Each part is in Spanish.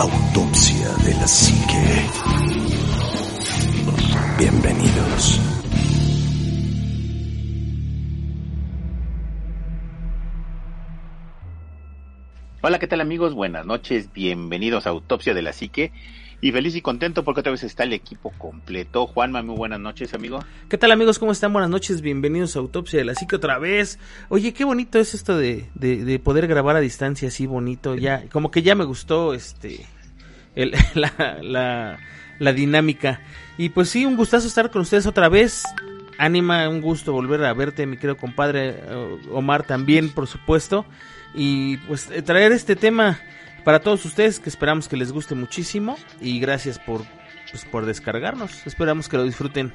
Autopsia de la Psique. Bienvenidos. Hola, ¿qué tal amigos? Buenas noches, bienvenidos a Autopsia de la Psique. Y feliz y contento porque otra vez está el equipo completo. Juanma, muy buenas noches, amigo. ¿Qué tal amigos? ¿Cómo están? Buenas noches, bienvenidos a Autopsia de la Psique otra vez. Oye, qué bonito es esto de, de, de poder grabar a distancia así bonito. Ya, como que ya me gustó este el, la, la, la dinámica. Y pues sí, un gustazo estar con ustedes otra vez. Ánima, un gusto volver a verte, mi querido compadre eh, Omar también, por supuesto. Y pues eh, traer este tema para todos ustedes que esperamos que les guste muchísimo y gracias por pues, por descargarnos. Esperamos que lo disfruten.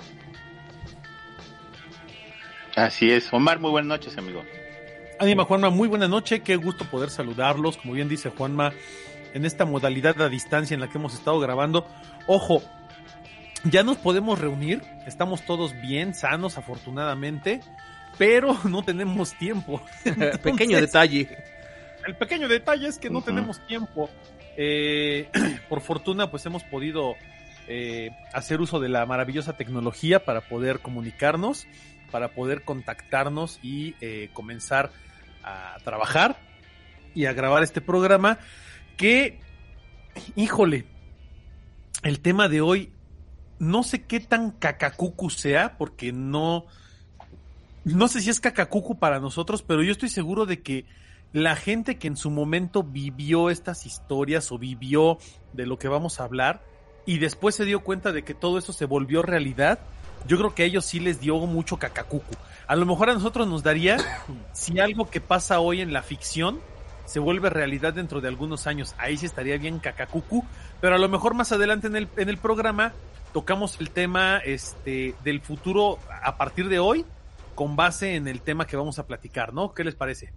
Así es. Omar, muy buenas noches, amigo. Ánima Juanma, muy buena noche, qué gusto poder saludarlos, como bien dice Juanma, en esta modalidad a distancia en la que hemos estado grabando. Ojo, ya nos podemos reunir, estamos todos bien, sanos, afortunadamente, pero no tenemos tiempo. Entonces, Pequeño detalle. El pequeño detalle es que no tenemos tiempo. Eh, por fortuna, pues hemos podido eh, hacer uso de la maravillosa tecnología para poder comunicarnos, para poder contactarnos y eh, comenzar a trabajar y a grabar este programa que, híjole, el tema de hoy no sé qué tan cacacucu sea, porque no, no sé si es cacacucu para nosotros, pero yo estoy seguro de que la gente que en su momento vivió estas historias o vivió de lo que vamos a hablar y después se dio cuenta de que todo eso se volvió realidad, yo creo que a ellos sí les dio mucho cacacucu. A lo mejor a nosotros nos daría si algo que pasa hoy en la ficción se vuelve realidad dentro de algunos años. Ahí sí estaría bien cacacucu, pero a lo mejor más adelante en el, en el programa tocamos el tema este, del futuro a partir de hoy con base en el tema que vamos a platicar, ¿no? ¿Qué les parece?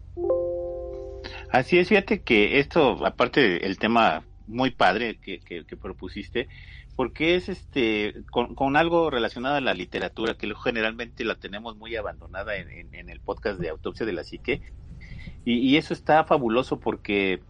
Así es, fíjate que esto, aparte del tema muy padre que, que, que propusiste, porque es este con, algo relacionado a la literatura, que generalmente la tenemos muy abandonada en, en, en el podcast de Autopsia de la Psique, y, y, eso está fabuloso porque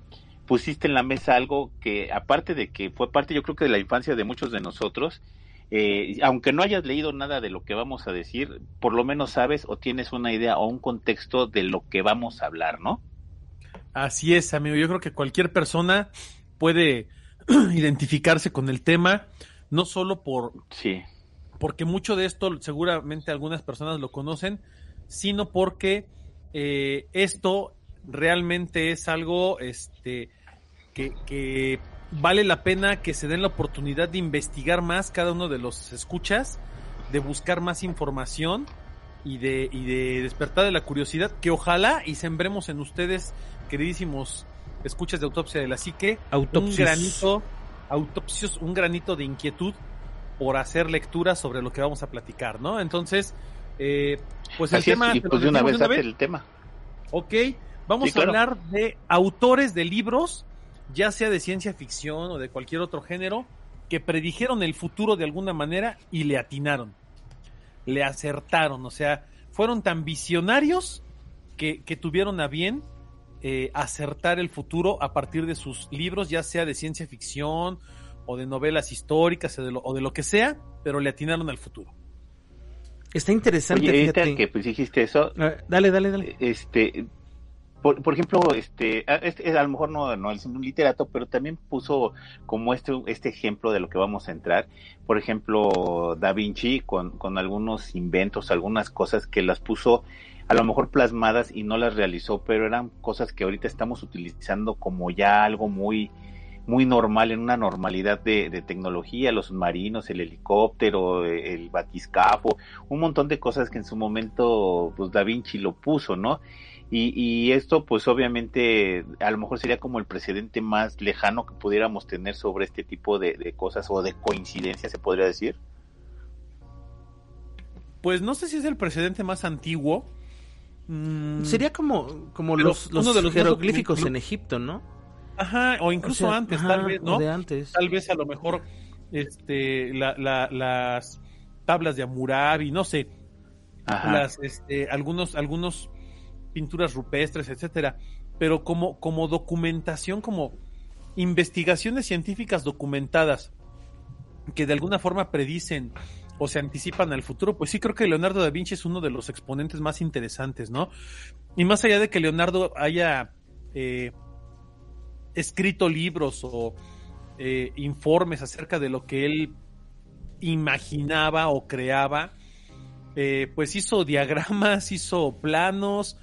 pusiste en la mesa algo que, aparte de que fue parte, yo creo que de la infancia de muchos de nosotros, eh, aunque no hayas leído nada de lo que vamos a decir, por lo menos sabes o tienes una idea o un contexto de lo que vamos a hablar, ¿no? Así es, amigo. Yo creo que cualquier persona puede identificarse con el tema, no solo por sí. porque mucho de esto seguramente algunas personas lo conocen, sino porque eh, esto realmente es algo este que, que, vale la pena que se den la oportunidad de investigar más cada uno de los escuchas, de buscar más información y de, y de despertar de la curiosidad, que ojalá y sembremos en ustedes, queridísimos escuchas de autopsia de la psique, Autopsios. un granito, autopsios, un granito de inquietud por hacer lectura sobre lo que vamos a platicar, ¿no? Entonces, eh, pues el Así tema... Es, y pues de una vez, vez? el tema. Ok, vamos sí, a hablar de autores de libros, ya sea de ciencia ficción o de cualquier otro género, que predijeron el futuro de alguna manera y le atinaron, le acertaron, o sea, fueron tan visionarios que, que tuvieron a bien eh, acertar el futuro a partir de sus libros, ya sea de ciencia ficción o de novelas históricas o de lo, o de lo que sea, pero le atinaron al futuro. Está interesante. Oye, fíjate. que pues dijiste eso. Dale, dale, dale. Este, por, por, ejemplo, este, este, a lo mejor no, no es un literato, pero también puso como este, este ejemplo de lo que vamos a entrar. Por ejemplo, Da Vinci con, con algunos inventos, algunas cosas que las puso a lo mejor plasmadas y no las realizó, pero eran cosas que ahorita estamos utilizando como ya algo muy, muy normal, en una normalidad de, tecnología, los submarinos, el helicóptero, el batiscafo, un montón de cosas que en su momento pues Da Vinci lo puso, ¿no? Y, y, esto pues obviamente a lo mejor sería como el precedente más lejano que pudiéramos tener sobre este tipo de, de cosas o de coincidencias, se podría decir. Pues no sé si es el precedente más antiguo. Mm, Sería como, como los, los, de los jeroglíficos en Egipto, ¿no? Ajá, o incluso o sea, antes, ajá, tal vez, ¿no? De antes. Tal vez a lo mejor este, la, la, las tablas de Hammurabi, no sé, Ajá. las, este, algunos, algunos pinturas rupestres, etcétera. Pero como, como documentación, como, investigaciones científicas documentadas que de alguna forma predicen o se anticipan al futuro, pues sí creo que Leonardo da Vinci es uno de los exponentes más interesantes, ¿no? Y más allá de que Leonardo haya eh, escrito libros o eh, informes acerca de lo que él imaginaba o creaba, eh, pues hizo diagramas, hizo planos,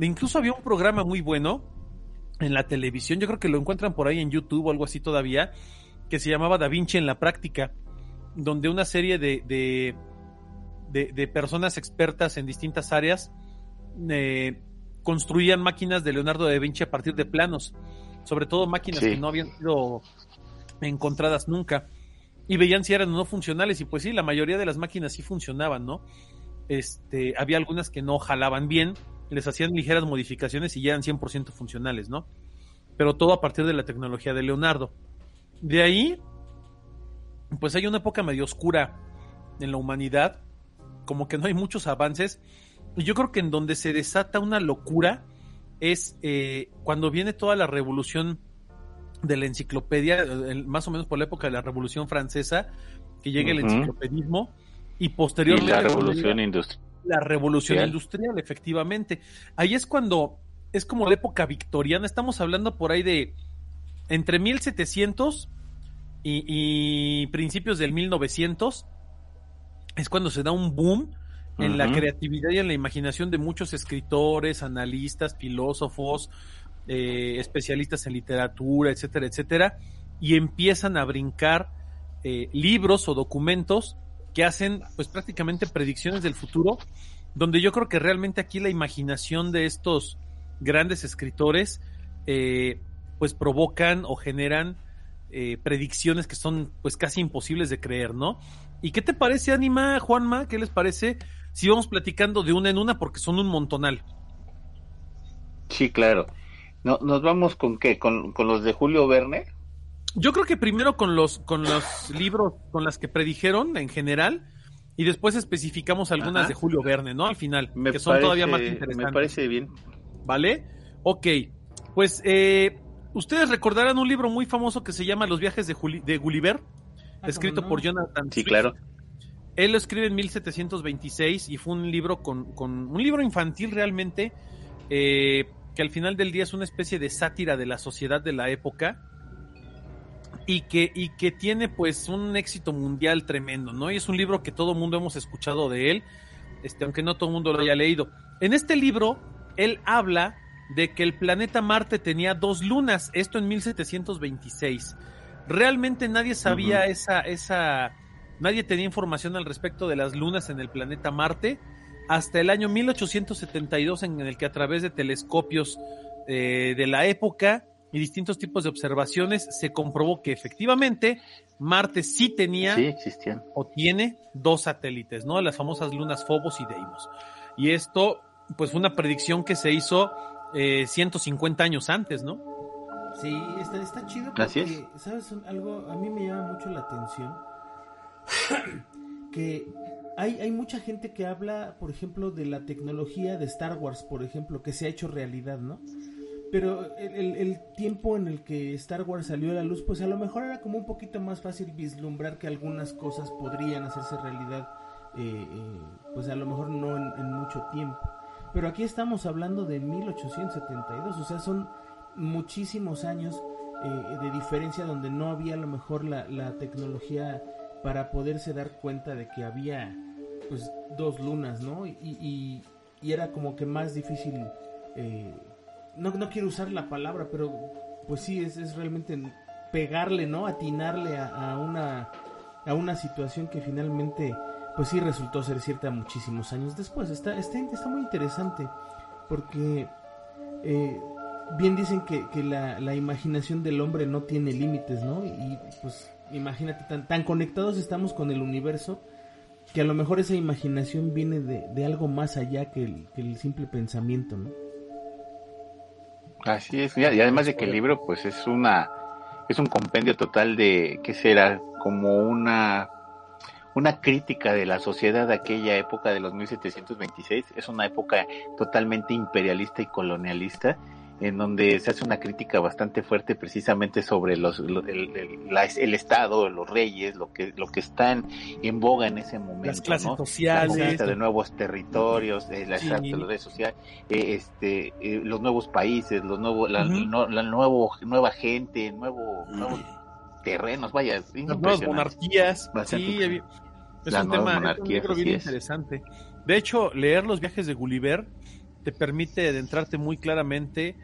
incluso había un programa muy bueno en la televisión, yo creo que lo encuentran por ahí en YouTube o algo así todavía, que se llamaba Da Vinci en la práctica, donde una serie de, de, de, personas expertas en distintas áreas eh, construían máquinas de Leonardo da Vinci a partir de planos, sobre todo máquinas que no habían sido encontradas nunca, y veían si eran o no funcionales, y pues sí, la mayoría de las máquinas sí funcionaban, ¿no? Este, había algunas que no jalaban bien, les hacían ligeras modificaciones y ya eran 100% funcionales, ¿no? Pero todo a partir de la tecnología de Leonardo. De ahí, pues hay una época medio oscura en la humanidad, como que no hay muchos avances. Y yo creo que en donde se desata una locura es eh, cuando viene toda la revolución de la enciclopedia, más o menos por la época de la Revolución Francesa, que llega el enciclopedismo y posteriormente la Revolución Industrial. La Revolución Industrial, efectivamente. Ahí es cuando es como la época victoriana, estamos hablando por ahí de entre 1700 y, y principios del 1900, es cuando se da un boom en la creatividad y en la imaginación de muchos escritores, analistas, filósofos, eh, especialistas en literatura, etcétera, etcétera, y empiezan a brincar eh, libros o documentos que hacen pues prácticamente predicciones del futuro, donde yo creo que realmente aquí la imaginación de estos grandes escritores eh, pues provocan o generan eh, predicciones que son pues casi imposibles de creer, ¿no? ¿Y qué te parece, Anima, Juanma? ¿Qué les parece si vamos platicando de una en una porque son un montonal? Sí, claro. No, ¿Nos vamos con qué? ¿Con, los de Julio Verne? Yo creo que primero con los, con los libros, con las que predijeron en general, y después especificamos algunas de Julio Verne, ¿no? Al final, que son todavía más interesantes. Me parece bien. ¿Vale? Ok. Pues eh, ustedes recordarán un libro muy famoso que se llama Los viajes de, de Gulliver, ah, escrito por Jonathan. Sí, claro. Él lo escribe en 1726 y fue un libro con, con un libro infantil realmente, eh, que al final del día es una especie de sátira de la sociedad de la época y que, y que tiene pues un éxito mundial tremendo, ¿no? Y es un libro que todo mundo hemos escuchado de él, este, aunque no todo el mundo lo haya leído. En este libro, él habla de que el planeta Marte tenía dos lunas, esto en 1726. Realmente nadie sabía esa, esa, nadie tenía información al respecto de las lunas en el planeta Marte hasta el año 1872 en el que a través de telescopios eh, de la época y distintos tipos de observaciones se comprobó que efectivamente Marte sí tenía o tiene dos satélites, ¿no? Las famosas lunas Phobos y Deimos. Y esto, pues, fue una predicción que se hizo 150 eh, años antes, ¿no? Sí, está, está chido porque, ¿sabes? Algo a mí me llama mucho la atención que hay, hay mucha gente que habla, por ejemplo, de la tecnología de Star Wars, por ejemplo, que se ha hecho realidad, ¿no? Pero el, el, tiempo en el que Star Wars salió a la luz, pues a lo mejor era como un poquito más fácil vislumbrar que algunas cosas podrían hacerse realidad, eh, eh, pues a lo mejor no en mucho tiempo. Pero aquí estamos hablando de 1872, o sea, son muchísimos años eh, de diferencia donde no había a lo mejor la, tecnología para poderse dar cuenta de que había pues dos lunas, ¿no? Y, era como que más difícil, eh, no, no quiero usar la palabra, pero pues sí, es, es realmente pegarle, ¿no? Atinarle a, una, a una situación que finalmente pues sí resultó ser cierta muchísimos años después. Está, está, muy interesante porque eh, bien dicen que, la, imaginación del hombre no tiene límites, ¿no? Y pues imagínate, tan, tan conectados estamos con el universo que a lo mejor esa imaginación viene de, algo más allá que el, que el, simple pensamiento, ¿no? Así es, y además de que el libro pues es una es un compendio total de qué será como una una crítica de la sociedad de aquella época de los 1726. Es una época totalmente imperialista y colonialista en donde se hace una crítica bastante fuerte precisamente sobre los, el, el, el, Estado, los reyes, lo que, lo que están en boga en ese momento. Las clases ¿no? sociales. La de nuevos territorios, eh, la, Sí. exacto, la red social, eh, este, eh, los nuevos países, los nuevos, la, no- la nuevo, nueva gente, nuevo, nuevos terrenos, vaya, Las nuevas monarquías. Sí, es un tema, es un bien es. interesante. De hecho, leer los viajes de Gulliver te permite adentrarte muy claramente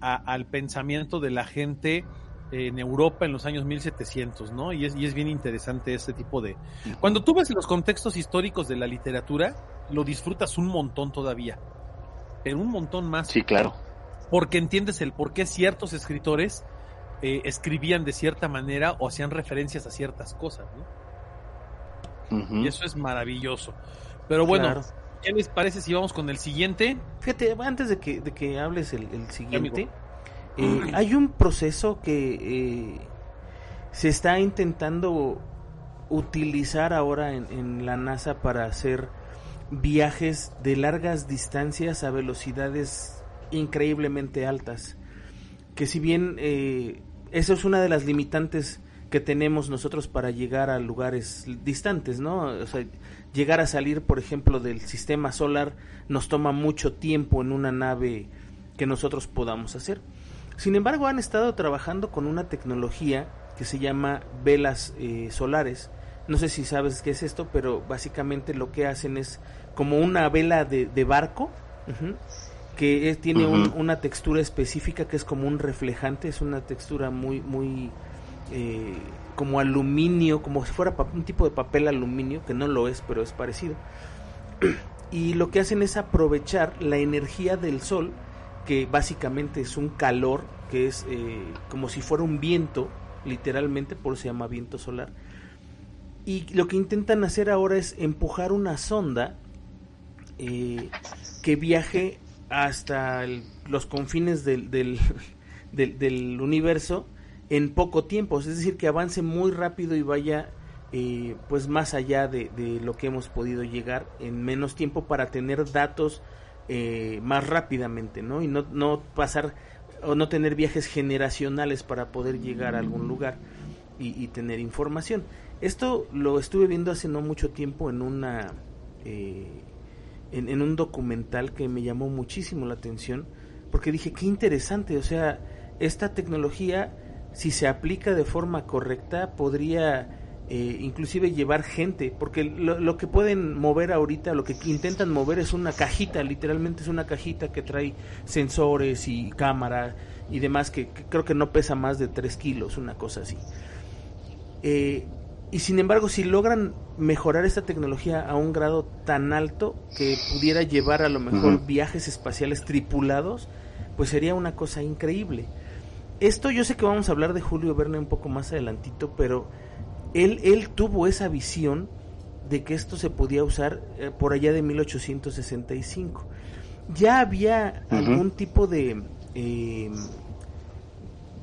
a- al pensamiento de la gente en Europa en los años 1700, ¿no? Y es, y es bien interesante este tipo de... Cuando tú ves los contextos históricos de la literatura, lo disfrutas un montón todavía, pero un montón más Sí, claro. porque entiendes el por qué ciertos escritores eh, escribían de cierta manera o hacían referencias a ciertas cosas, ¿no? Y eso es maravilloso. Pero bueno, Claro. ¿qué les parece si vamos con el siguiente? Fíjate, antes de que, de que hables el, el siguiente, eh, hay un proceso que eh, se está intentando utilizar ahora en, en la NASA para hacer viajes de largas distancias a velocidades increíblemente altas. Que si bien eh, eso es una de las limitantes que tenemos nosotros para llegar a lugares distantes, ¿no? O sea, llegar a salir, por ejemplo, del sistema solar nos toma mucho tiempo en una nave que nosotros podamos hacer. Sin embargo, han estado trabajando con una tecnología que se llama velas eh, solares. No sé si sabes qué es esto, pero básicamente lo que hacen es como una vela de, de barco, que es- tiene un- una textura específica que es como un reflejante, es una textura muy, muy eh, como aluminio, como si fuera un tipo de papel aluminio, que no lo es, pero es parecido. Y lo que hacen es aprovechar la energía del sol, que básicamente es un calor, que es eh, como si fuera un viento, literalmente, por eso se llama viento solar. Y lo que intentan hacer ahora es empujar una sonda eh, que viaje hasta los confines del universo en poco tiempo, es decir, que avance muy rápido y vaya eh, pues más allá de, lo que hemos podido llegar en menos tiempo para tener datos eh, más rápidamente, ¿no? Y no, no pasar o no tener viajes generacionales para poder llegar a algún lugar y, y tener información. Esto lo estuve viendo hace no mucho tiempo en una eh, en, en un documental que me llamó muchísimo la atención porque dije qué interesante, o sea, esta tecnología si se aplica de forma correcta podría eh, inclusive llevar gente, porque lo, lo que pueden mover ahorita, lo que intentan mover es una cajita, literalmente es una cajita que trae sensores y cámara y demás, que, que creo que no pesa más de 3 kilos, una cosa así. Eh, y sin embargo, si logran mejorar esta tecnología a un grado tan alto que pudiera llevar a lo mejor viajes espaciales tripulados, pues sería una cosa increíble. Esto yo sé que vamos a hablar de Julio Verne un poco más adelantito, pero él, él tuvo esa visión de que esto se podía usar eh, por allá de 1865. Ya había algún tipo de eh,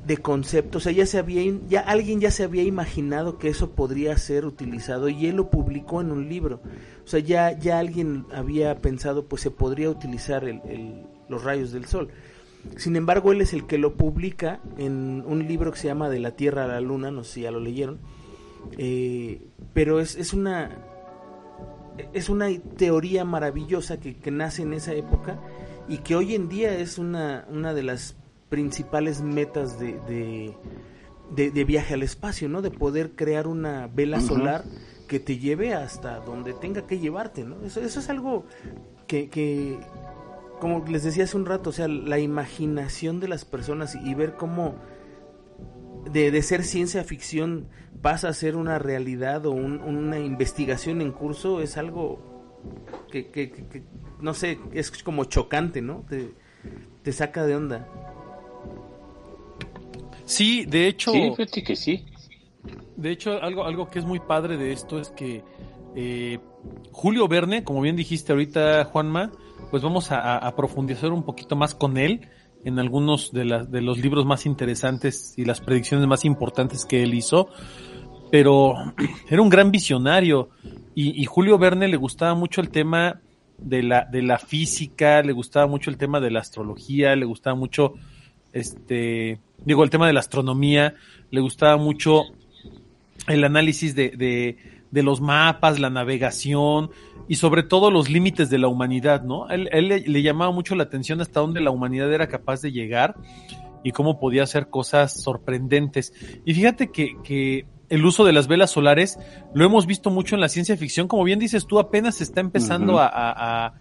de concepto, o sea, ya se había ya alguien ya se había imaginado que eso podría ser utilizado y él lo publicó en un libro. O sea, ya ya alguien había pensado pues se podría utilizar el- el- los rayos del sol. Sin embargo, él es el que lo publica en un libro que se llama De la Tierra a la Luna, no sé si ya lo leyeron, eh, pero es, es una es una teoría maravillosa que, que nace en esa época y que hoy en día es una, una de las principales metas de, de, de- de viaje al espacio, ¿no? De poder crear una vela solar que te lleve hasta donde tenga que llevarte, ¿no? Eso, eso es algo que, que, como les decía hace un rato, o sea, la imaginación de las personas y ver cómo de, de ser ciencia ficción pasa a ser una realidad o un- una investigación en curso es algo que, que- que- que, no sé, es como chocante, ¿no? Te, te saca de onda. Sí, de hecho, Sí, fíjate que sí. de hecho algo, algo que es muy padre de esto es que eh, Julio Verne, como bien dijiste ahorita, Juanma, pues vamos a, profundizar un poquito más con él en algunos de, de los libros más interesantes y las predicciones más importantes que él hizo. Pero era un gran visionario y, y Julio Verne le gustaba mucho el tema de la, de la física, le gustaba mucho el tema de la astrología, le gustaba mucho este, digo, el tema de la astronomía, le gustaba mucho el análisis de, de, de los mapas, la navegación y sobre todo los límites de la humanidad, ¿no? Él, él le, le, llamaba mucho la atención hasta dónde la humanidad era capaz de llegar y cómo podía hacer cosas sorprendentes. Y fíjate que, que el uso de las velas solares lo hemos visto mucho en la ciencia ficción, como bien dices tú, apenas se está empezando uh -huh. a, a,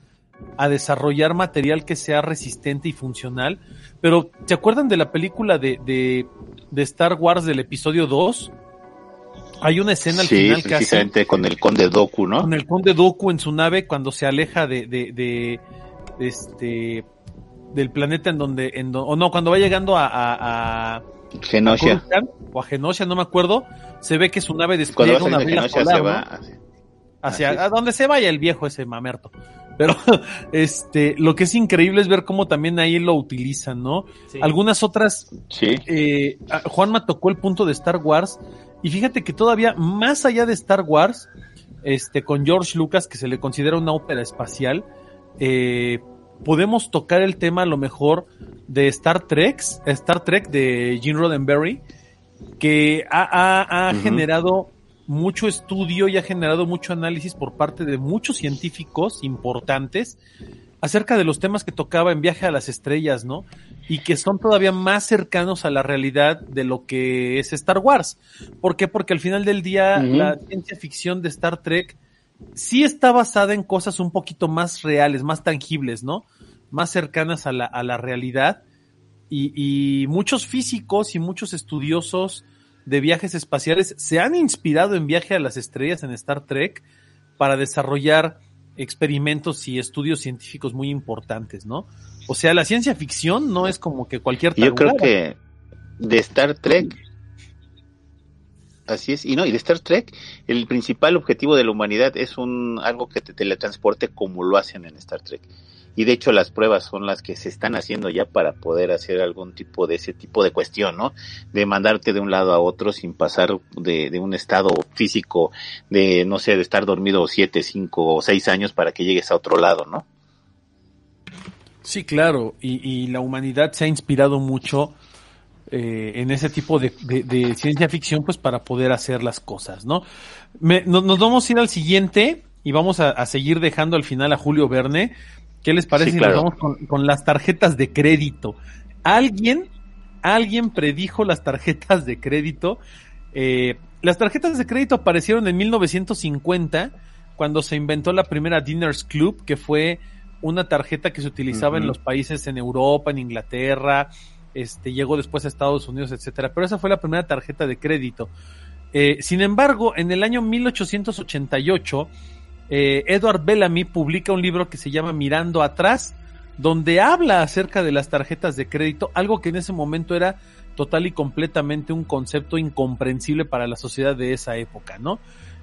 a, desarrollar material que sea resistente y funcional, pero ¿se acuerdan de la película de, de, de Star Wars del episodio 2? Hay una escena al sí, final que precisamente hace, con el conde Doku, ¿no? Con el conde Doku en su nave cuando se aleja de, de, de, de este del planeta en donde, en do, o no, cuando va llegando a, a, a Genosha. o a Genosha, no me acuerdo, se ve que su nave despliega una vela solar, se ¿no? va hacia, hacia a donde se vaya el viejo ese mamerto. Pero este, lo que es increíble es ver cómo también ahí lo utilizan, ¿no? Sí. Algunas otras, sí. eh, Juanma tocó el punto de Star Wars y fíjate que todavía más allá de Star Wars, este, con George Lucas, que se le considera una ópera espacial, eh, podemos tocar el tema a lo mejor de Star Trek, Star Trek de Gene Roddenberry, que ha, ha, ha uh -huh. generado mucho estudio y ha generado mucho análisis por parte de muchos científicos importantes acerca de los temas que tocaba en Viaje a las Estrellas, ¿no? Y que son todavía más cercanos a la realidad de lo que es Star Wars. ¿Por qué? Porque al final del día uh -huh. la ciencia ficción de Star Trek sí está basada en cosas un poquito más reales, más tangibles, ¿no? Más cercanas a la, a la realidad. Y, y, muchos físicos y muchos estudiosos de viajes espaciales se han inspirado en Viaje a las Estrellas en Star Trek para desarrollar experimentos y estudios científicos muy importantes, ¿no? O sea, la ciencia ficción no es como que cualquier Yo creo que de Star Trek Así es, y no, y de Star Trek, el principal objetivo de la humanidad es un algo que te teletransporte como lo hacen en Star Trek. Y de hecho las pruebas son las que se están haciendo ya para poder hacer algún tipo de ese tipo de cuestión, ¿no? De mandarte de un lado a otro sin pasar de, de un estado físico de, no sé, de estar dormido siete, cinco o seis años para que llegues a otro lado, ¿no? Sí, claro, y, la humanidad se ha inspirado mucho eh, en ese tipo de, ciencia ficción, pues para poder hacer las cosas, ¿no? Me, no, nos vamos a ir al siguiente y vamos a, a, seguir dejando al final a Julio Verne. ¿Qué les parece sí, si nos vamos con, con, las tarjetas de crédito? Alguien, alguien predijo las tarjetas de crédito. Eh, las tarjetas de crédito aparecieron en 1950 cuando se inventó la primera Diners Club, que fue una tarjeta que se utilizaba uh -huh. en los países en Europa, en Inglaterra, este, llegó después a Estados Unidos, etcétera. Pero esa fue la primera tarjeta de crédito. Eh, sin embargo, en el año 1888, eh, Edward Bellamy publica un libro que se llama Mirando atrás, donde habla acerca de las tarjetas de crédito, algo que en ese momento era total y completamente un concepto incomprensible para la sociedad de esa época, ¿no?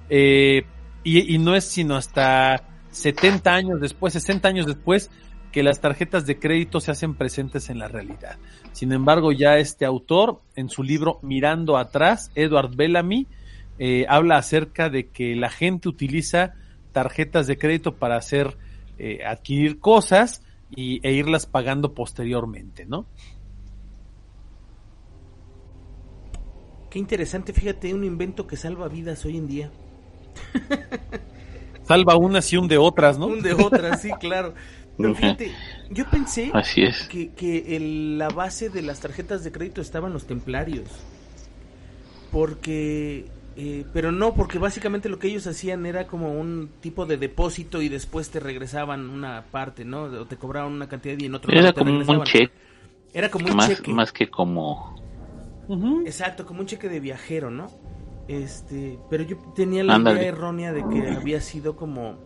Eh, y, no es sino hasta 70 años después, 60 años después, que las tarjetas de crédito se hacen presentes en la realidad. Sin embargo, ya este autor, en su libro Mirando atrás, Edward Bellamy, eh, habla acerca de que la gente utiliza tarjetas de crédito para hacer, eh, adquirir cosas y, e irlas pagando posteriormente, ¿no? Qué interesante, fíjate, un invento que salva vidas hoy en día. Salva unas y un de otras, ¿no? Un de otras, sí, claro. Pero fíjate, yo pensé Así es. que, que el, la base de las tarjetas de crédito estaban los templarios. Porque, eh, pero no, porque básicamente lo que ellos hacían era como un tipo de depósito y después te regresaban una parte, ¿no? O te cobraban una cantidad y en otro Era lado te como regresaban. un cheque. Era como un más, cheque. Más que como... Uh -huh. Exacto, como un cheque de viajero, ¿no? Este, pero yo tenía la idea errónea de que había sido como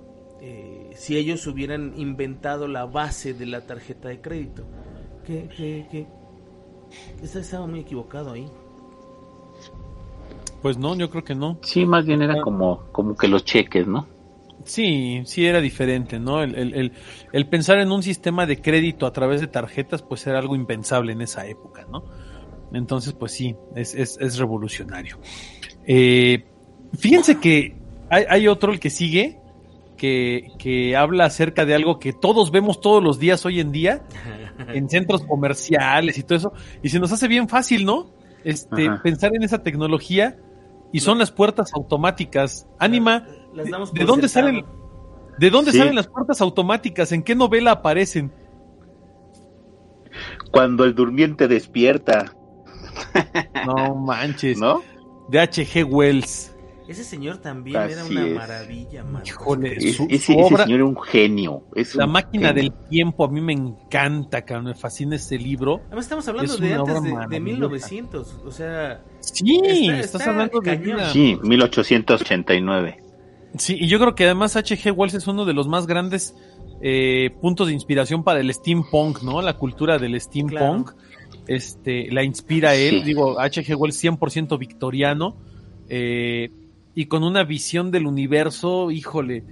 eh, si ellos hubieran inventado la base de la tarjeta de crédito. Que, que, que, que estaba muy equivocado ahí. Pues no, yo creo que no. Sí, más bien era como, como que los cheques, ¿no? Sí, sí era diferente, ¿no? El, el, el, el, pensar en un sistema de crédito a través de tarjetas, pues era algo impensable en esa época, ¿no? Entonces, pues sí, es, es, es revolucionario. Eh, fíjense que hay, hay, otro, el que sigue, que, que habla acerca de algo que todos vemos todos los días hoy en día, en centros comerciales y todo eso. Y se nos hace bien fácil, ¿no? Este, Ajá. pensar en esa tecnología y son las puertas automáticas. Damos ¿de dónde salen? ¿de dónde Sí. salen las puertas automáticas? ¿En qué novela aparecen? Cuando el durmiente despierta, No manches. ¿no? De H.G. Wells. Ese señor también Así era una es. maravilla, mano. Híjole, Es- su, ese, su ese señor era un genio. es La un máquina genio. del tiempo, a mí me encanta, cabrón, me fascina ese libro. Además estamos hablando Es de una antes obra de, de maravillosa. 1900, o sea, Sí, Está- estás está hablando de cañón. una- Sí, 1889. Sí, y yo creo que además H.G. Wells es uno de los más grandes eh, puntos de inspiración para el steampunk, ¿no? La cultura del steampunk. Este, la inspira él, Sí. digo, H.G. Wells 100% victoriano, eh, y con una visión del universo, híjole,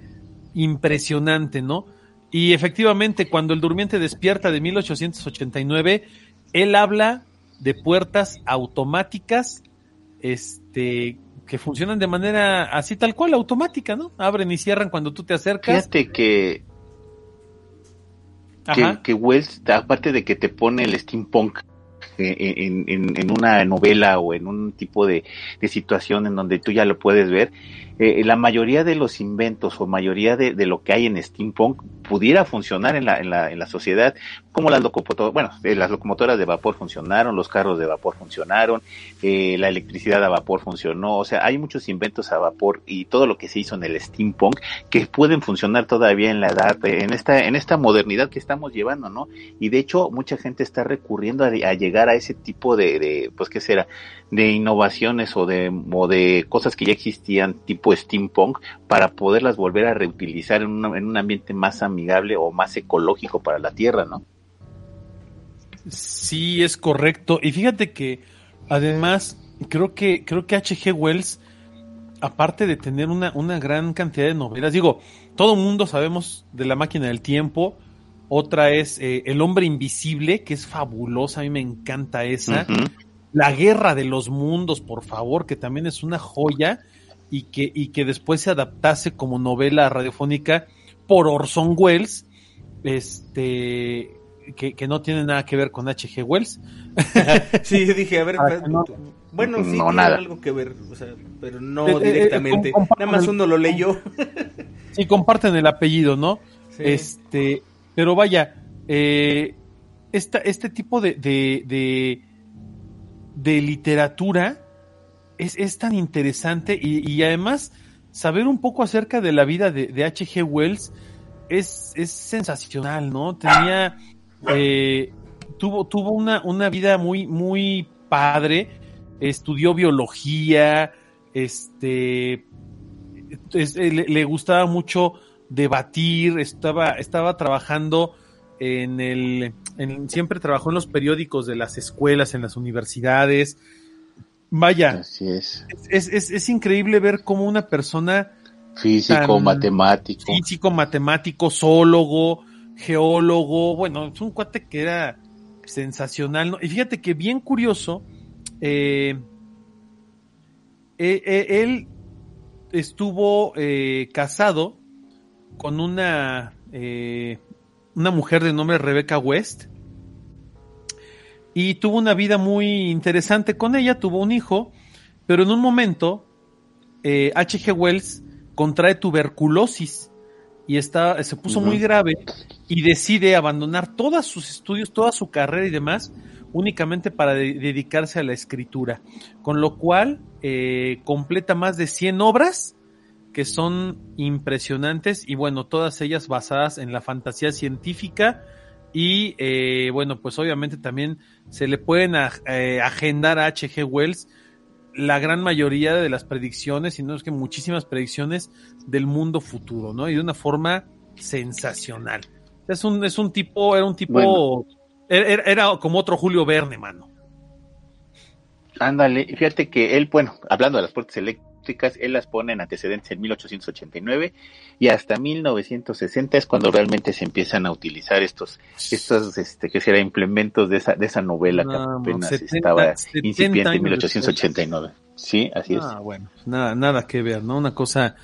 impresionante, ¿no? Y efectivamente, cuando el durmiente despierta de 1889, él habla de puertas automáticas, este, que funcionan de manera así tal cual, automática, ¿no? Abren y cierran cuando tú te acercas. Fíjate que, que, que Wells, aparte de que te pone el steampunk en, en, en una novela o en un tipo de, de situación en donde tú ya lo puedes ver, eh, la mayoría de los inventos o mayoría de, de lo que hay en steampunk pudiera funcionar en la, en la, en la sociedad, como las locomotoras, bueno, eh, las locomotoras de vapor funcionaron, los carros de vapor funcionaron, eh, la electricidad a vapor funcionó, o sea, hay muchos inventos a vapor y todo lo que se hizo en el steampunk que pueden funcionar todavía en la edad, eh, en esta, en esta modernidad que estamos llevando, ¿no? Y de hecho, mucha gente está recurriendo a, a llegar a ese tipo de, de, pues, ¿qué será? De innovaciones o de, o de cosas que ya existían, tipo steampunk, para poderlas volver a reutilizar en, una- en un ambiente más amigable o más ecológico para la Tierra, ¿no? Sí, es correcto. Y fíjate que además creo que creo que H.G. Wells, aparte de tener una, una gran cantidad de novelas, digo, todo mundo sabemos de la máquina del tiempo. Otra es eh, El hombre invisible, que es fabulosa, a mí me encanta esa. La guerra de los mundos, por favor, que también es una joya y que, y que después se adaptase como novela radiofónica por Orson Welles, este, que, que no tiene nada que ver con H.G. Wells. sí, dije, a ver, Ah, pues, no. bueno, sí No, tiene nada. algo que ver, o sea, pero no Eh, eh, eh, directamente. Nada más uno lo leyó. Sí, comparten el apellido, ¿no? Sí. Este, pero vaya, eh, esta, este tipo de, de, de, de literatura es, es tan interesante y, y además saber un poco acerca de la vida de, de H.G. Wells es, es sensacional, ¿no? Tenía, eh, tuvo, tuvo una, una vida muy, muy padre, estudió biología, este, es- eh, le, le gustaba mucho debatir, estaba, estaba trabajando en el, en- siempre trabajó en los periódicos de las escuelas, en las universidades. Vaya, Así es. es, es, es increíble ver cómo una persona Físico, matemático. físico, matemático, zoólogo, geólogo, bueno, es un cuate que era sensacional, ¿no? Y fíjate que bien curioso, eh, eh, eh, él estuvo eh, casado con una, eh, una mujer de nombre Rebecca West y tuvo una vida muy interesante con ella, tuvo un hijo, pero en un momento eh, H.G. Wells contrae tuberculosis y está, se puso muy grave y decide abandonar todos sus estudios, toda su carrera y demás, únicamente para de- dedicarse a la escritura. Con lo cual, eh, completa más de 100 obras que son impresionantes y bueno, todas ellas basadas en la fantasía científica y eh, bueno, pues obviamente también se le pueden eh, agendar a H.G. Wells la gran mayoría de las predicciones, y no es que muchísimas predicciones del mundo futuro, ¿no? Y de una forma sensacional. Es un, es un tipo, era un tipo, Bueno. era, era como otro Julio Verne, mano. Ándale, fíjate que él, bueno, hablando de las puertas eléctricas, él las pone en antecedentes en 1889 y hasta 1960 es cuando realmente se empiezan a utilizar estos, estos, este, que será implementos de esa, de esa novela que apenas 70, estaba 70 incipiente en años 1889. Sí, así es. Ah, bueno, nada, nada que ver, ¿no? Una cosa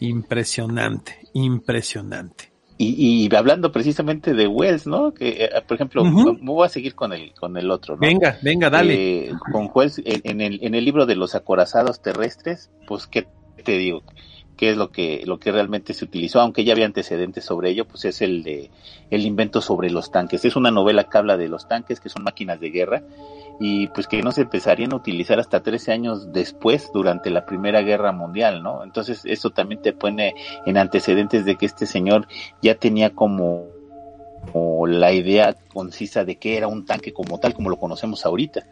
impresionante, impresionante. Y, y, hablando precisamente de Wells, ¿no? Que, eh, por ejemplo, voy a seguir con el, con el otro, ¿no? Venga, venga, dale. Eh, con Wells, en, el, en el libro de los acorazados terrestres, pues, ¿qué te digo? ¿Qué es lo que, lo que realmente se utilizó? Aunque ya había antecedentes sobre ello, pues es el de, el invento sobre los tanques. Es una novela que habla de los tanques, que son máquinas de guerra, y pues que no se empezarían a utilizar hasta 13 años después durante la Primera Guerra Mundial, ¿no? Entonces eso también te pone en antecedentes de que este señor ya tenía como, la idea concisa de que era un tanque como tal, como lo conocemos ahorita.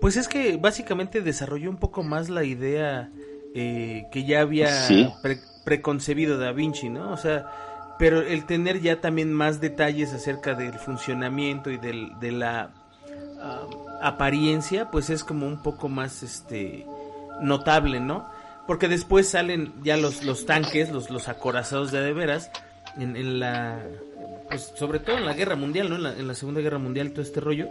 Pues es que básicamente desarrolló un poco más la idea eh, que ya había preconcebido Da Vinci, ¿no? O sea, pero el tener ya también más detalles acerca del funcionamiento y del, de la apariencia, pues es como un poco más este notable, ¿no? Porque después salen ya los, los tanques, los, los acorazados de de veras, en, la pues sobre todo en la guerra mundial, ¿no? En la, segunda guerra mundial, todo este rollo.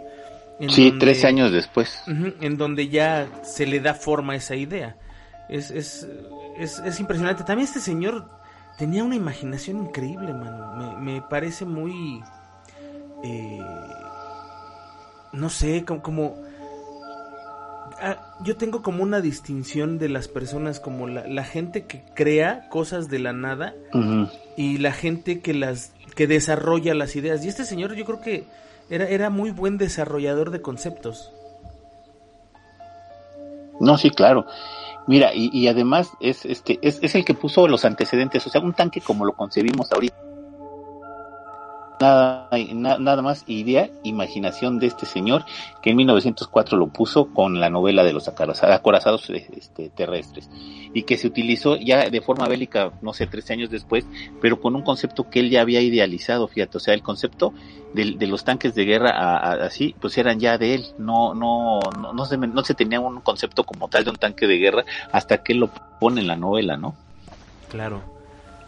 sí, tres años después. en donde ya se le da forma a esa idea. Es, es, es, es, impresionante. También este señor tenía una imaginación increíble, mano. Me, me parece muy... Eh, no sé, como... Ah, yo tengo como una distinción de las personas como la, gente que crea cosas de la nada y la gente que las que desarrolla las ideas. Y este señor yo creo que era, era muy buen desarrollador de conceptos. No, sí, claro. Mira, y, y además es este es, es el que puso los antecedentes, o sea, un tanque como lo concebimos ahorita nada, nada más idea, imaginación de este señor que en 1904 lo puso con la novela de los acorazados este, terrestres y que se utilizó ya de forma bélica, no sé, tres años después, pero con un concepto que él ya había idealizado, fíjate, o sea, el concepto de, de los tanques de guerra así, pues eran ya de él, no, no, no, no, se, no se tenía un concepto como tal de un tanque de guerra hasta que él lo pone en la novela, ¿no? Claro.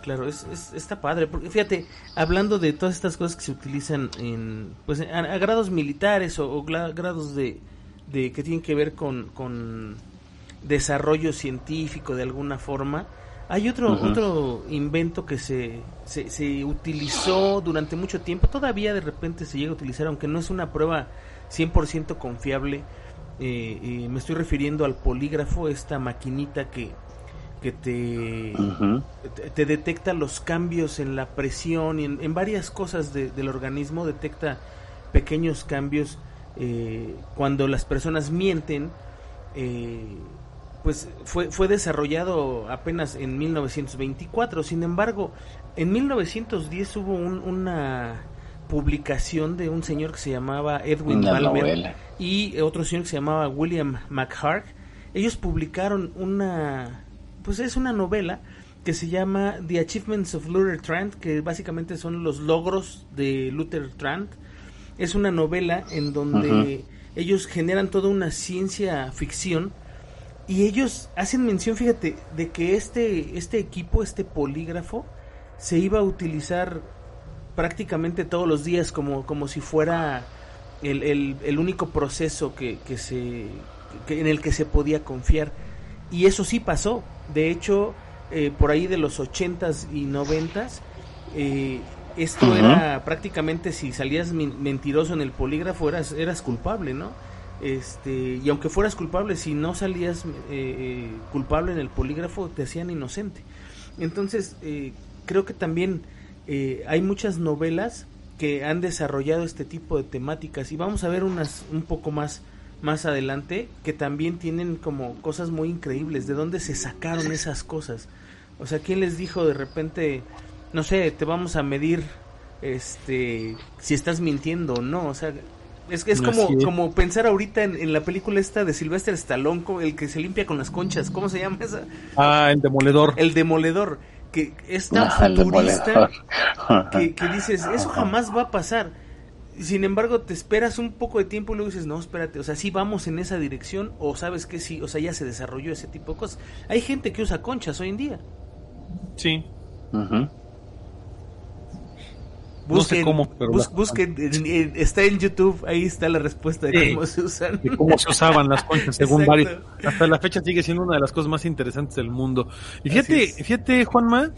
Claro, es, está padre, porque fíjate, hablando de todas estas cosas que se utilizan en, pues, a, grados militares o, grados de, de, que tienen que ver con, con desarrollo científico de alguna forma, hay otro, otro invento que se, se, se, utilizó durante mucho tiempo, todavía de repente se llega a utilizar, aunque no es una prueba 100% confiable, eh, eh, me estoy refiriendo al polígrafo, esta maquinita que, que te, te, detecta los cambios en la presión y en, varias cosas del organismo, detecta pequeños cambios eh, cuando las personas mienten. Eh, pues fue, fue desarrollado apenas en 1924. Sin embargo, en 1910 hubo una publicación de un señor que se llamaba Edwin Balmer y otro señor que se llamaba William McHarg. Ellos publicaron una pues es una novela que se llama The Achievements of Luther Trant, que básicamente son los logros de Luther Trant. Es una novela en donde ellos generan toda una ciencia ficción y ellos hacen mención, fíjate, de que este, este equipo, este polígrafo, se iba a utilizar prácticamente todos los días como, como si fuera el, el, único proceso que, que se, en el que se podía confiar. Y eso sí pasó. De hecho, eh, por ahí de los 80s y 90s, eh, esto era prácticamente si salías mentiroso en el polígrafo eras, eras culpable, ¿no? Este, y aunque fueras culpable, si no salías eh, culpable en el polígrafo, te hacían inocente. Entonces, creo que también hay muchas novelas que han desarrollado este tipo de temáticas y vamos a ver unas un poco más más adelante que también tienen como cosas muy increíbles. ¿De dónde se sacaron esas cosas? O sea, ¿quién les dijo de repente, no sé, te vamos a medir este si estás mintiendo o no? O sea, es, es como, como pensar ahorita en, la película esta de Sylvester Stallone, el que se limpia con las conchas. ¿Cómo se llama esa? Ah, el demoledor. El demoledor. Que es tan ah, futurista que, que dices, eso jamás va a pasar sin embargo, te esperas un poco de tiempo y luego dices, no, espérate, o sea, sí vamos en esa dirección, o sabes que sí, o sea, ya se desarrolló ese tipo de cosas. Hay gente que usa conchas hoy en día. Sí. Busquen, cómo, pero busquen, está en YouTube, ahí está la respuesta de cómo se usan. De cómo se usaban las conchas, según varios. Hasta la fecha sigue siendo una de las cosas más interesantes del mundo. Y fíjate, fíjate, Juanma,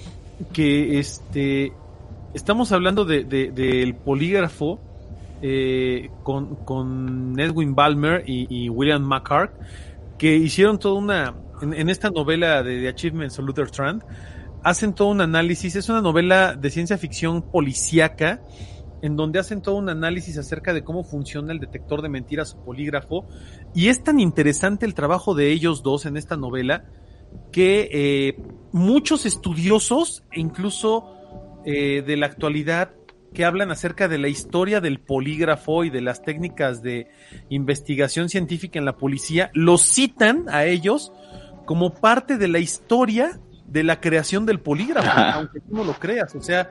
que este estamos hablando de, de- del polígrafo eh, con, con Edwin Balmer y, y William McCart, que hicieron toda una, en, en esta novela de, The Achievements of Luther Strand, hacen todo un análisis, es una novela de ciencia ficción policíaca, en donde hacen todo un análisis acerca de cómo funciona el detector de mentiras o polígrafo, y es tan interesante el trabajo de ellos dos en esta novela, que eh, muchos estudiosos, incluso eh, de la actualidad, que hablan acerca de la historia del polígrafo y de las técnicas de investigación científica en la policía, los citan a ellos como parte de la historia de la creación del polígrafo, Ajá. aunque tú no lo creas. O sea,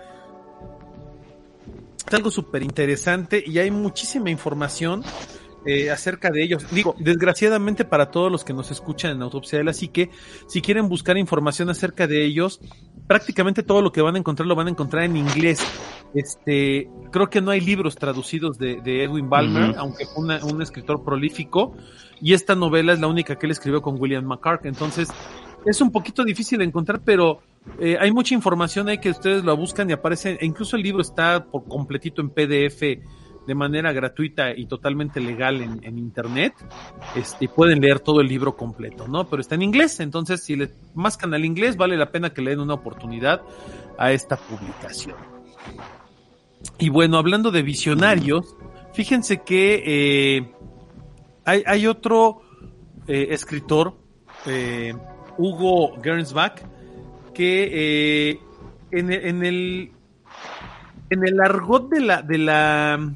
es algo súper interesante y hay muchísima información eh, acerca de ellos. Digo, desgraciadamente para todos los que nos escuchan en Autopsia de la Psique, si quieren buscar información acerca de ellos, prácticamente todo lo que van a encontrar lo van a encontrar en inglés. Este, creo que no hay libros traducidos de, de Edwin Balmer, aunque fue una- un escritor prolífico, y esta novela es la única que él escribió con William McCart. Entonces, es un poquito difícil de encontrar, pero eh, hay mucha información ahí que ustedes la buscan y aparece, e incluso el libro está por completito en PDF de manera gratuita y totalmente legal en, en internet. Este, pueden leer todo el libro completo, ¿no? Pero está en inglés, entonces si le mascan al inglés, vale la pena que le den una oportunidad a esta publicación. Y bueno, hablando de visionarios, fíjense que eh, hay, hay otro eh, escritor, eh, Hugo Gernsback, que eh, en, en el en el argot de la de la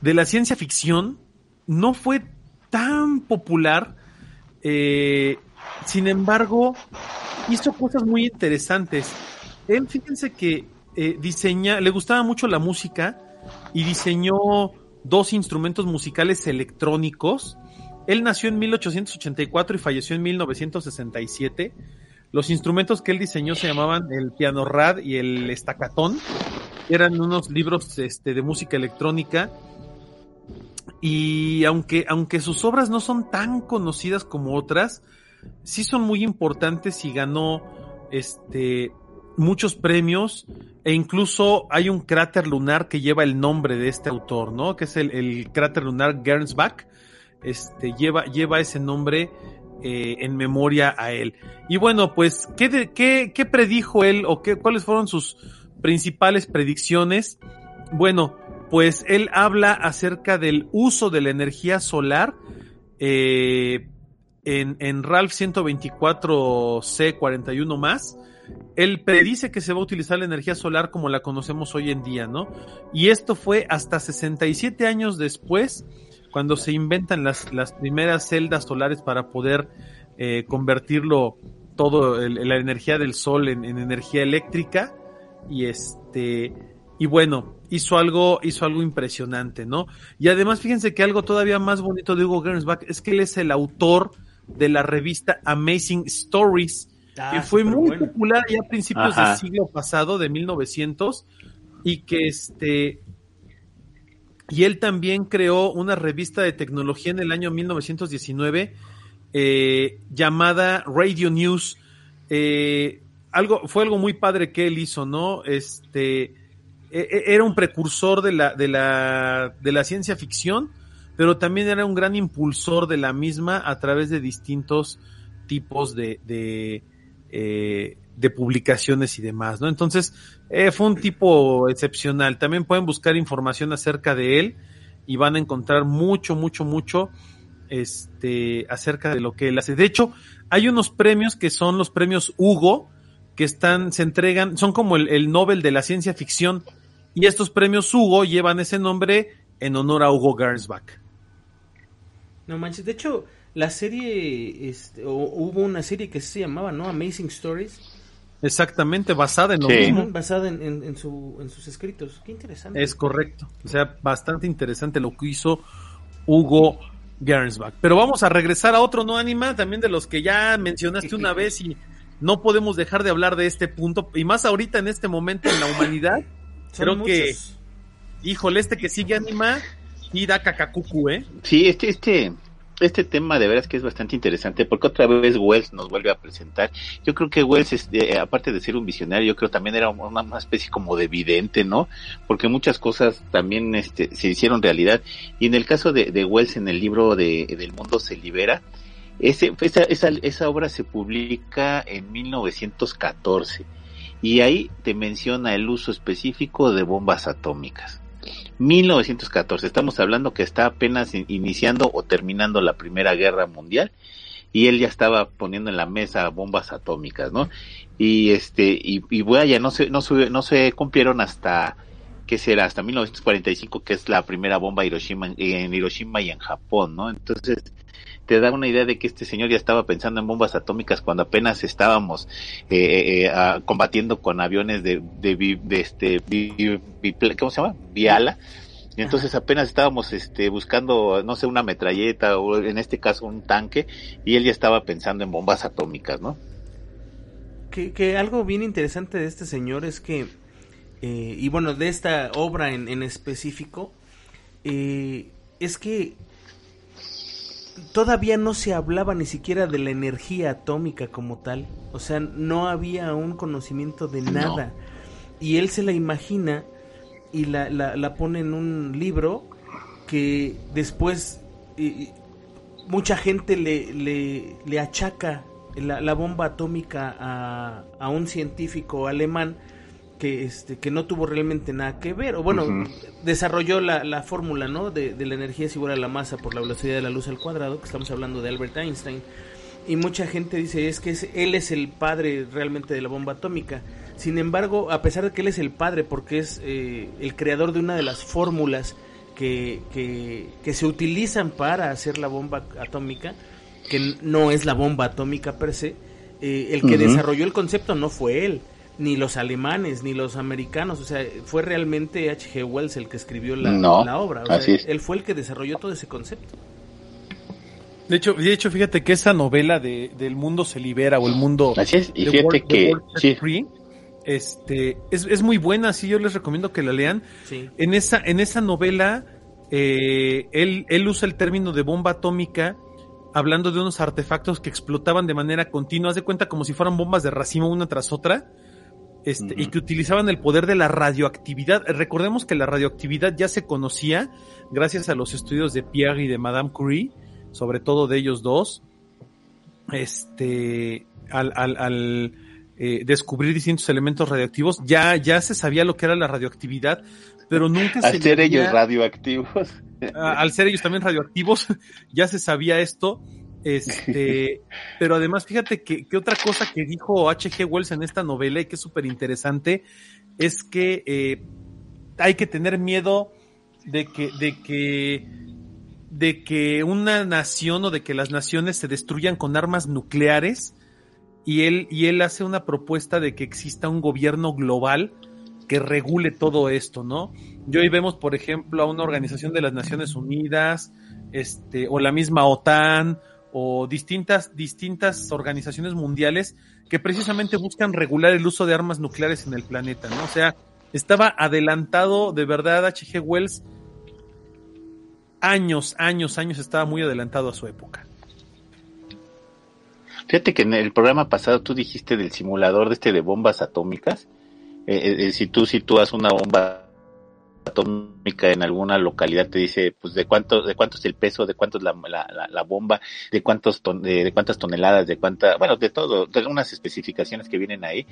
de la ciencia ficción no fue tan popular eh, sin embargo hizo cosas muy interesantes él fíjense que eh, le gustaba mucho la música y diseñó dos instrumentos musicales electrónicos él nació en 1884 y falleció en 1967 los instrumentos que él diseñó se llamaban el piano rad y el estacatón. Eran unos libros este, de música electrónica. Y aunque, aunque sus obras no son tan conocidas como otras, sí son muy importantes y ganó este, muchos premios. E incluso hay un cráter lunar que lleva el nombre de este autor, ¿no? Que es el, el cráter lunar Gernsback. Este, lleva, lleva ese nombre eh, en memoria a él. Y bueno, pues, ¿qué, qué, qué predijo él o qué, cuáles fueron sus principales predicciones? Bueno, pues él habla acerca del uso de la energía solar eh, en, en Ralph 124C41 más. Él predice que se va a utilizar la energía solar como la conocemos hoy en día, ¿no? Y esto fue hasta 67 años después, cuando se inventan las, las primeras celdas solares para poder eh, convertirlo todo la energía del sol en, en energía eléctrica y este y bueno hizo algo hizo algo impresionante no y además fíjense que algo todavía más bonito de Hugo Gernsback es que él es el autor de la revista Amazing Stories Ah, que fue muy bueno. popular ya a principios Ajá. del siglo pasado de 1900 y que este y él también creó una revista de tecnología en el año 1919 eh, llamada Radio News. Eh, algo, fue algo muy padre que él hizo, ¿no? Este era un precursor de la, de la, de la ciencia ficción, pero también era un gran impulsor de la misma a través de distintos tipos de, de, eh, publicaciones y demás, ¿no? Entonces, eh, fue un tipo excepcional. También pueden buscar información acerca de él y van a encontrar mucho, mucho, mucho este, acerca de lo que él hace. De hecho, hay unos premios que son los premios Hugo, que están, se entregan, son como el, el Nobel de la ciencia ficción, y estos premios Hugo llevan ese nombre en honor a Hugo Gernsback. No manches, de hecho, la serie, este, o- hubo una serie que se llamaba, ¿no? Amazing Stories, Exactamente, basada en lo Sí. mismo. ujú, basada en, en, en su, en sus escritos. Qué interesante. Es correcto. O sea, bastante interesante lo que hizo Hugo Gernsback. Pero vamos a regresar a otro no anima, también de los que ya mencionaste una vez y no podemos dejar de hablar de este punto. Y más ahorita en este momento en la humanidad. Son creo que- muchos. Híjole, este que sigue anima y da cacacucu, ¿eh? Sí, este, este, este tema de veras que es bastante interesante porque otra vez Wells nos vuelve a presentar. Yo creo que Wells, este, aparte de ser un visionario, yo creo también era una, una, especie como de vidente, ¿no? Porque muchas cosas también este, se hicieron realidad. Y en el caso de, de Wells, en el libro de, del mundo se libera, ese, esa, esa, esa obra se publica en 1914 y ahí te menciona el uso específico de bombas atómicas. 1914, estamos hablando que está apenas iniciando o terminando la Primera Guerra Mundial y él ya estaba poniendo en la mesa bombas atómicas, ¿no? Y este y, y vaya, no se no se no se cumplieron hasta que será hasta 1945 que es la primera bomba Hiroshima en Hiroshima y en Japón, ¿no? Entonces te da una idea de que este señor ya estaba pensando en bombas atómicas cuando apenas estábamos eh, eh, combatiendo con aviones de, de, de este, ¿cómo se llama? Viala. Y entonces apenas estábamos este, buscando, no sé, una metralleta o en este caso un tanque y él ya estaba pensando en bombas atómicas, ¿no? Que, que algo bien interesante de este señor es que, eh, y bueno, de esta obra en, en específico, eh, es que todavía no se hablaba ni siquiera de la energía atómica como tal. O sea, no había un conocimiento de nada. No. Y él se la imagina y la, la, la, pone en un libro que después mucha gente le, le, le achaca la, la, bomba atómica a, a un científico alemán que este que no tuvo realmente nada que ver o bueno uh -huh. desarrolló la, la fórmula no de, de, la energía es igual a la masa por la velocidad de la luz al cuadrado que estamos hablando de Albert Einstein y mucha gente dice es que es, él es el padre realmente de la bomba atómica sin embargo a pesar de que él es el padre porque es eh, el creador de una de las fórmulas que, que, que se utilizan para hacer la bomba atómica que no es la bomba atómica per se eh, el que uh -huh. desarrolló el concepto no fue él ni los alemanes, ni los americanos, o sea, fue realmente H.G. Wells el que escribió la, no, la obra, o sea, así es. él fue el que desarrolló todo ese concepto. De hecho, de hecho, fíjate que esa novela de, del mundo se libera o el mundo así es, y fíjate World, que sí. Free, este, es, es, muy buena, sí, yo les recomiendo que la lean. Sí. En esa, en esa novela, eh, él, él usa el término de bomba atómica hablando de unos artefactos que explotaban de manera continua, haz de cuenta como si fueran bombas de racimo una tras otra, este, uh -huh. y que utilizaban el poder de la radioactividad. Recordemos que la radioactividad ya se conocía gracias a los estudios de Pierre y de Madame Curie, sobre todo de ellos dos, este, al, al, al eh, descubrir distintos elementos radioactivos, ya, ya se sabía lo que era la radioactividad, pero nunca al se ser ellos radioactivos. al ser ellos también radioactivos, ya se sabía esto, este, pero además, fíjate que, que, otra cosa que dijo H.G. Wells en esta novela y que es súper interesante es que eh, hay que tener miedo de que, de que, de que una nación o de que las naciones se destruyan con armas nucleares y él, y él hace una propuesta de que exista un gobierno global que regule todo esto, ¿no? Y hoy vemos, por ejemplo, a una organización de las Naciones Unidas, este, o la misma OTAN, o distintas, distintas organizaciones mundiales que precisamente buscan regular el uso de armas nucleares en el planeta, ¿no? O sea, estaba adelantado, de verdad, H.G. Wells, años, años, años estaba muy adelantado a su época. Fíjate que en el programa pasado tú dijiste del simulador de este de bombas atómicas. Eh, eh, si tú sitúas una bomba atómica en alguna localidad te dice pues de cuánto de cuánto es el peso de cuánto es la, la, la, bomba de cuántos ton, de, cuántas toneladas de cuánta bueno de todo de unas especificaciones que vienen ahí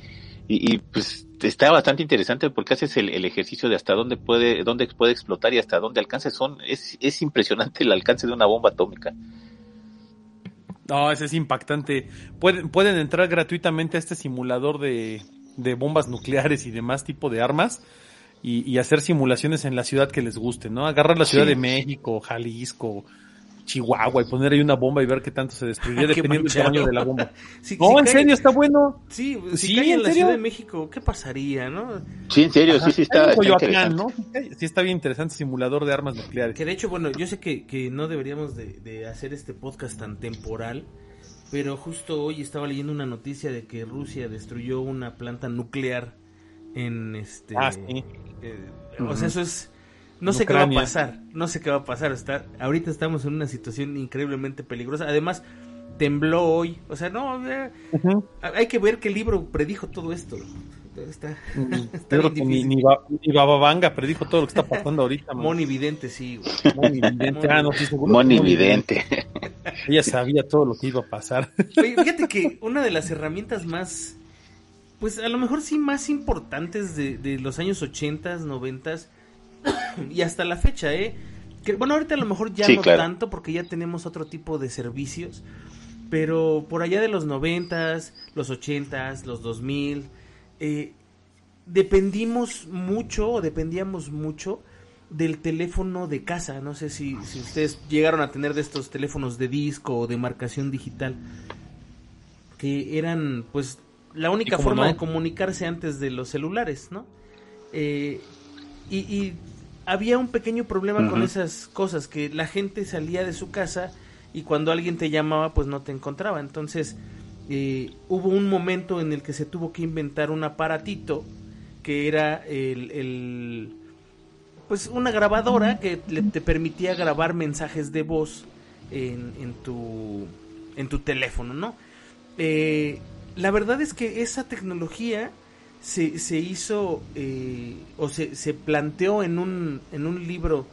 y, y pues está bastante interesante porque haces el, el, ejercicio de hasta dónde puede dónde puede explotar y hasta dónde alcance son es, es impresionante el alcance de una bomba atómica. No, ese es impactante. Pueden, pueden entrar gratuitamente a este simulador de, de bombas nucleares y demás tipo de armas y, y, hacer simulaciones en la ciudad que les guste, ¿no? Agarrar la Ciudad sí. de México, Jalisco, Chihuahua y poner ahí una bomba y ver qué tanto se destruiría dependiendo del tamaño de la bomba. Si, no, si en cae, serio, está bueno. Sí, si sí, cae en, en la Ciudad de México, ¿qué pasaría, no? Sí, en serio, Ajá. sí, sí está, está Coyoacán, ¿no? Sí está bien interesante simulador de armas nucleares. Que de hecho, bueno, yo sé que, que no deberíamos de, de hacer este podcast tan temporal, pero justo hoy estaba leyendo una noticia de que Rusia destruyó una planta nuclear en este ah, sí. eh, uh -huh. o sea eso es no sé qué va a pasar, no sé qué va a pasar. Está, ahorita estamos en una situación increíblemente peligrosa. Además, tembló hoy. O sea, no, hay que ver qué libro predijo todo esto. Está, está ni, ni, Bababanga predijo todo lo que está pasando ahorita. Moni Vidente, sí. Moni Vidente, ah, no, sí, Moni Vidente. Ella sabía todo lo que iba a pasar. fíjate que una de las herramientas más, pues a lo mejor sí más importantes de, de los años 80, 90 y hasta la fecha, ¿eh? Que, bueno, ahorita a lo mejor ya no tanto porque ya tenemos otro tipo de servicios, pero por allá de los noventas, los ochentas, los dos mil, eh, dependimos mucho o dependíamos mucho del teléfono de casa. No sé si, si ustedes llegaron a tener de estos teléfonos de disco o de marcación digital, que eran pues la única forma de comunicarse antes de los celulares, ¿no? Eh, y, había un pequeño problema con esas cosas, que la gente salía de su casa y cuando alguien te llamaba pues no te encontraba. Entonces eh, hubo un momento en el que se tuvo que inventar un aparatito que era el, pues una grabadora que te permitía grabar mensajes de voz en, en, tu en tu teléfono, ¿no? Eh, la verdad es que esa tecnología se, se hizo eh, o se, se, planteó en un, en un libro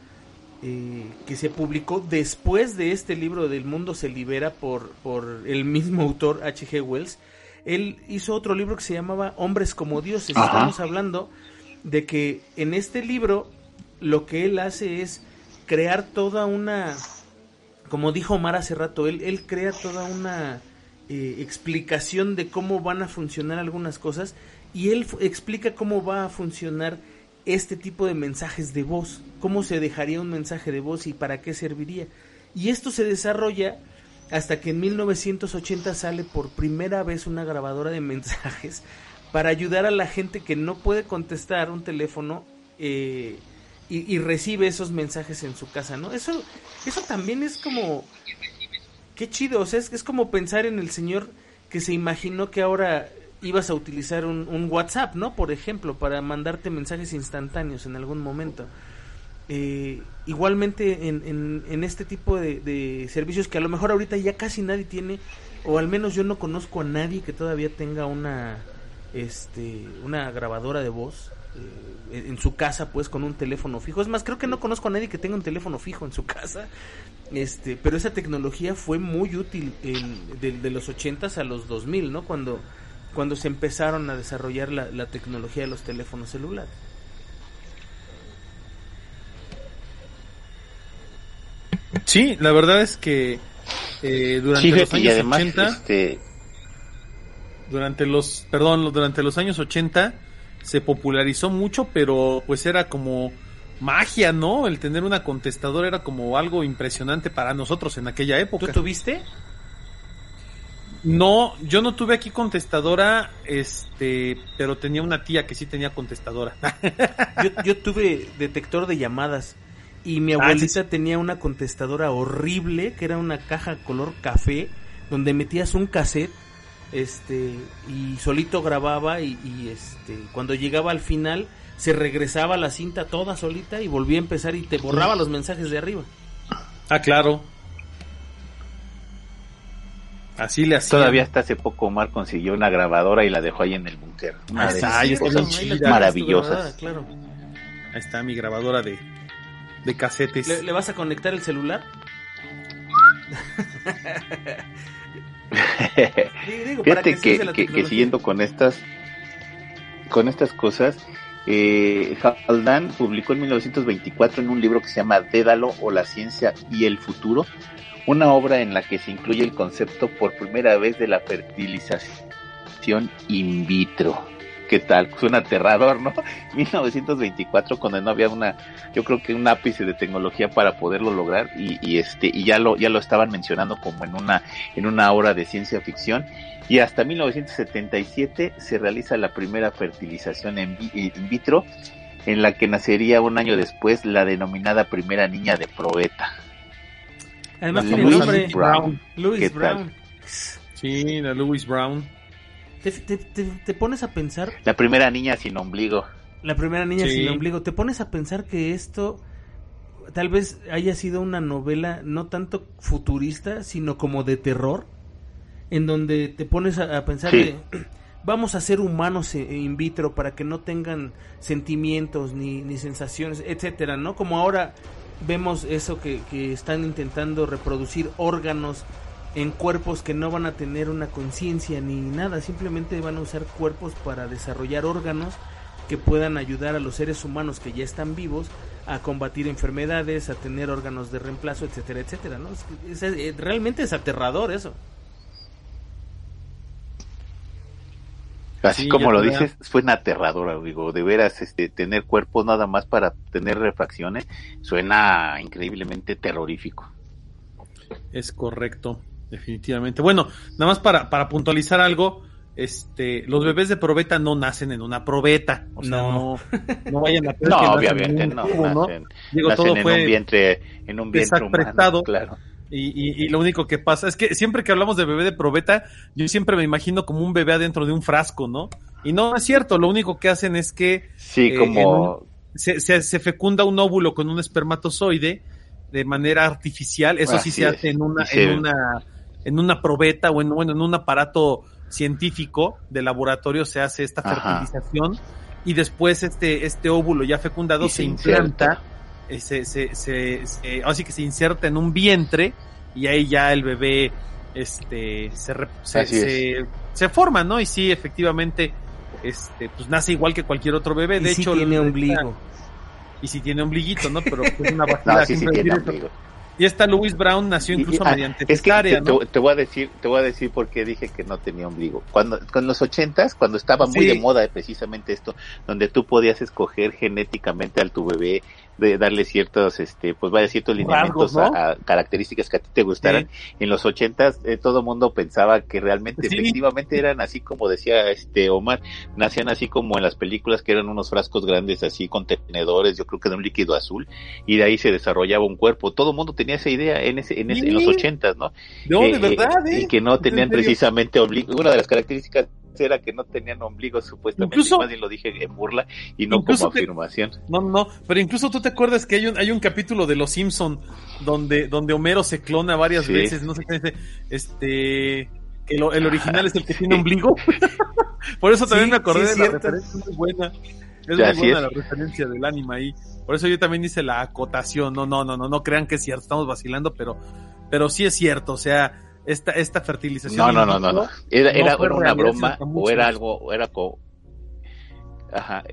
eh, que se publicó después de este libro del mundo se libera por, por el mismo autor H.G. Wells. Él hizo otro libro que se llamaba Hombres como Dioses. Estamos hablando de que en este libro lo que él hace es crear toda una, como dijo Omar hace rato, él, él crea toda una eh, explicación de cómo van a funcionar algunas cosas y él explica cómo va a funcionar este tipo de mensajes de voz, cómo se dejaría un mensaje de voz y para qué serviría. Y esto se desarrolla hasta que en 1980 sale por primera vez una grabadora de mensajes para ayudar a la gente que no puede contestar un teléfono eh, y, recibe esos mensajes en su casa, ¿no? Eso, eso también es como, qué chido, o sea, es, es como pensar en el señor que se imaginó que ahora ibas a utilizar un, WhatsApp, ¿no? Por ejemplo, para mandarte mensajes instantáneos en algún momento. Eh, igualmente en, en, este tipo de, servicios que a lo mejor ahorita ya casi nadie tiene, o al menos yo no conozco a nadie que todavía tenga una, este, una grabadora de voz eh, en su casa, pues con un teléfono fijo. Es más, creo que no conozco a nadie que tenga un teléfono fijo en su casa. Este, pero esa tecnología fue muy útil de, de, los 80 a los 2000, ¿no? Cuando cuando se empezaron a desarrollar la, tecnología de los teléfonos celulares. Sí, la verdad es que eh, durante los años 80, este... durante los, perdón, durante los años 80 se popularizó mucho, pero pues era como magia, ¿no? El tener una contestadora era como algo impresionante para nosotros en aquella época. ¿Tú tuviste? No, yo no tuve aquí contestadora, este, pero tenía una tía que sí tenía contestadora. yo, tuve detector de llamadas y mi ah, abuelita tenía una contestadora horrible que era una caja color café donde metías un cassette este y solito grababa y, y, este cuando llegaba al final se regresaba la cinta toda solita y volvía a empezar y te borraba los mensajes de arriba. Ah, claro. Así le hacía. Todavía hasta hace poco Omar consiguió una grabadora y la dejó ahí en el búnker. Una ahí está, maravillosas. Ahí está mi grabadora de, de casetes. ¿Le, vas a conectar el celular? Fíjate que, siguiendo con estas con estas cosas, eh, Haldane publicó en 1924 en un libro que se llama Dédalo o la ciencia y el futuro, una obra en la que se incluye el concepto por primera vez de la fertilización in vitro. ¿Qué tal? Suena aterrador, ¿no? 1924 cuando no había una, yo creo que un ápice de tecnología para poderlo lograr y, este y ya lo ya lo estaban mencionando como en una en una obra de ciencia ficción y hasta 1977 se realiza la primera fertilización in vitro en la que nacería un año después la denominada primera niña de Proeta. Además tiene nombre Brown. Louis Brown. Sí, la Louis Brown. Te, te, pones a pensar. La primera niña sin ombligo. La primera niña sin ombligo. Te pones a pensar que esto tal vez haya sido una novela no tanto futurista, sino como de terror, en donde te pones a, a pensar Sí. de, vamos a ser humanos e- in vitro para que no tengan sentimientos ni, ni sensaciones, etcétera, ¿no? Como ahora vemos eso que, que están intentando reproducir órganos en cuerpos que no van a tener una conciencia ni nada, simplemente van a usar cuerpos para desarrollar órganos que puedan ayudar a los seres humanos que ya están vivos a combatir enfermedades, a tener órganos de reemplazo, etcétera, etcétera, ¿no? Es que es- es- realmente es aterrador eso. Así Sí, como lo dices, suena aterrador, amigo. De veras, este, tener cuerpos nada más para tener refracciones suena increíblemente terrorífico. Es correcto, definitivamente. Bueno, nada más para, para puntualizar algo, este, los bebés de probeta no nacen en una probeta. O sea, no, No. no, vayan a creer No, que obviamente no. cubo, ¿no? Nacen, Digo, nacen todo en fue un vientre, en un vientre humano, claro. Y, y, y lo único que pasa es que siempre que hablamos de bebé de probeta, yo siempre me imagino como un bebé adentro de un frasco, ¿no? Y no es cierto, lo único que hacen es que Sí, Eh, como se, se, se fecunda un óvulo con un espermatozoide de manera artificial, eso sí se es. hace en una, se- en una, en una probeta o en, bueno, en un aparato científico de laboratorio se hace esta Ajá. fertilización y después este, este óvulo ya fecundado y se, implanta, eh, se, se, se, se- así que se inserta en un vientre y ahí ya el bebé este se, re- se, se, se forma, ¿no? Y sí, efectivamente, este, pues nace igual que cualquier otro bebé. De y sí hecho, tiene ombligo. y si tiene ombliguito, ¿no? Pero es una vacilada No, sí, sí tiene ombligo. Y esta Louis Brown nació incluso y- ah, mediante es que cesárea, te, ¿no? te- te voy a decir, te voy a decir por qué dije que no tenía ombligo. Cuando, con los ochentas, cuando estaba muy Sí. de moda precisamente esto, donde tú podías escoger genéticamente al tu bebé, de darle ciertos, este, pues vaya ciertos lineamientos a, a características que a ti te gustaran. En los ochentas, eh, todo el mundo pensaba que realmente, Sí. efectivamente eran así como decía este Omar, nacían así como en las películas que eran unos frascos grandes así contenedores, yo creo que de un líquido azul, y de ahí se desarrollaba un cuerpo. Todo el mundo tenía esa idea en ese, en, ese- en los ochentas, ¿no? No, Eh, de verdad, eh, ¿eh? Y que no tenían precisamente ombligo. Una de las características era que no tenían ombligo supuestamente. Incluso- más bien lo dije en burla y no como te- afirmación. No, no, pero incluso tú te acuerdas que hay un, hay un capítulo de Los Simpson donde, donde Homero se clona varias Sí. veces, no sé qué dice, este, que lo- el original es el que tiene ombligo. Por eso también Sí, me acordé de la referencia, muy buena. Es Ya, muy buena es. la referencia del anime ahí. Por eso yo también hice la acotación. No, no, no, no, no crean que es cierto, estamos vacilando, pero, pero sí es cierto, o sea, esta, esta fertilización. No, no, no, no, no. Era, no era una realidad broma o era algo, o era como... Ajá,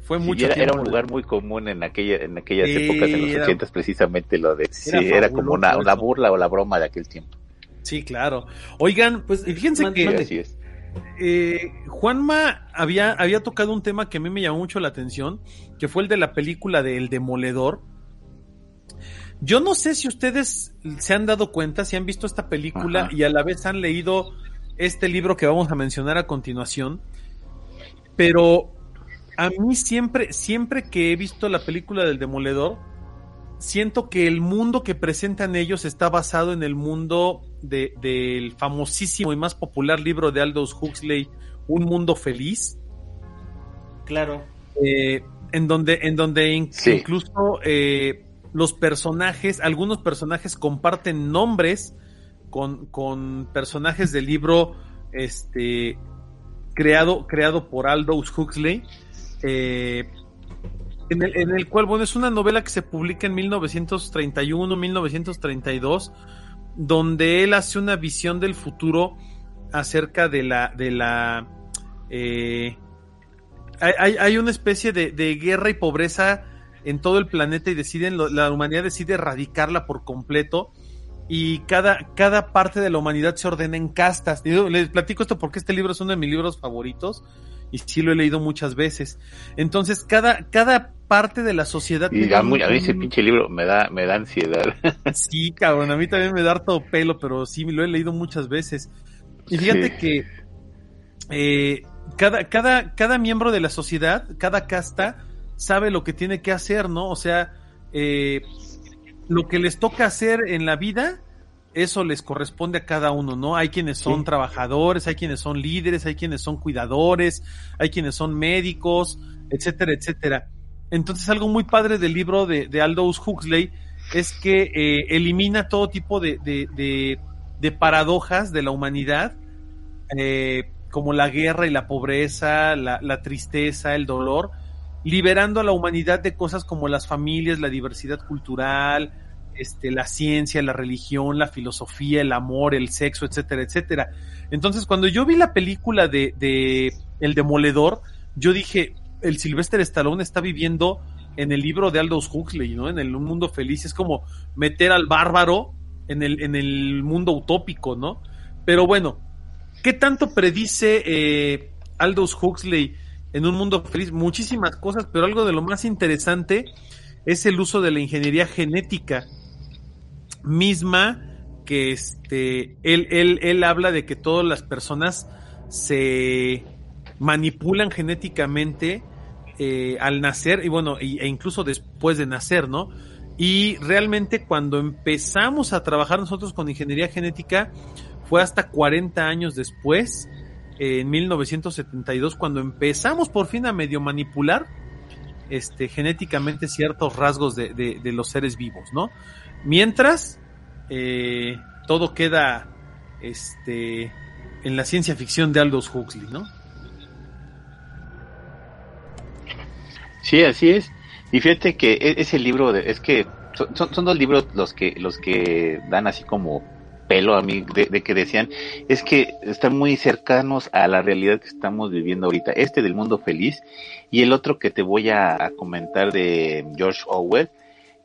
Fue sí, mucho era, era tiempo. un lugar muy común en aquella, en aquellas Sí, épocas, en los era- ochentas, precisamente lo de, sí, era era, como una, una burla o la broma de aquel tiempo. Sí, claro. Oigan, pues fíjense man- que Sí, mande. así es. eh, Juanma había, había tocado un tema que a mí me llamó mucho la atención, que fue el de la película de El Demoledor. Yo no sé si ustedes se han dado cuenta, si han visto esta película Ajá. y a la vez han leído este libro que vamos a mencionar a continuación, pero a mí siempre, siempre que he visto la película del Demoledor, siento que el mundo que presentan ellos está basado en el mundo de- del famosísimo y más popular libro de Aldous Huxley, Un Mundo Feliz, Claro. eh, en donde, en donde Sí. incluso eh, los personajes, algunos personajes comparten nombres con, con personajes del libro este, creado, creado por Aldous Huxley. eh, en el, en el cual, bueno, es una novela que se publica en 1931, 1932, donde él hace una visión del futuro acerca de la, de la, eh, hay, hay- una especie de, de guerra y pobreza en todo el planeta y deciden, la humanidad decide erradicarla por completo y cada, cada parte de la humanidad se ordena en castas. Les platico esto porque este libro es uno de mis libros favoritos y sí lo he leído muchas veces. Entonces, cada, cada parte de la sociedad... Y a, mí- ese pinche libro me da, me da ansiedad. Sí, cabrón, a mí también me da harto pelo, pero sí, lo he leído muchas veces. Y fíjate Sí. que eh, cada, cada, cada miembro de la sociedad, cada casta, sabe lo que tiene que hacer, ¿no? O sea, eh, lo que les toca hacer en la vida, eso les corresponde a cada uno, ¿no? Hay quienes son Sí. trabajadores, hay quienes son líderes, hay quienes son cuidadores, hay quienes son médicos, etcétera, etcétera. entonces algo muy padre del libro de, de Aldous Huxley es que eh, elimina todo tipo de, de, de, de paradojas de la humanidad, eh, como la guerra y la pobreza, la, la, tristeza, el dolor, liberando a la humanidad de cosas como las familias, la diversidad cultural, este, la ciencia, la religión, la filosofía, el amor, el sexo, etcétera, etcétera. Entonces, cuando yo vi la película de, de El Demoledor, yo dije, el Sylvester Stallone está viviendo en el libro de Aldous Huxley, ¿no? En el mundo feliz. Es como meter al bárbaro en el, en el mundo utópico, ¿no? Pero bueno, ¿qué tanto predice eh, Aldous Huxley en un mundo feliz? Muchísimas cosas, pero algo de lo más interesante es el uso de la ingeniería genética misma que este, él, él, él habla de que todas las personas se manipulan genéticamente eh, al nacer y bueno, e incluso después de nacer, ¿no? Y realmente cuando empezamos a trabajar nosotros con ingeniería genética fue hasta 40 años después, en 1972, cuando empezamos por fin a medio manipular este, genéticamente ciertos rasgos de, de, los seres vivos, ¿no? Mientras eh, todo queda este, en la ciencia ficción de Aldous Huxley, ¿no? Sí, así es. Y fíjate que e-, ese libro, de, es que son, son dos libros los que, los que dan así como pelo a mí de, de, que decían es que están muy cercanos a la realidad que estamos viviendo ahorita. Este del mundo feliz y el otro que te voy a, comentar de George Orwell,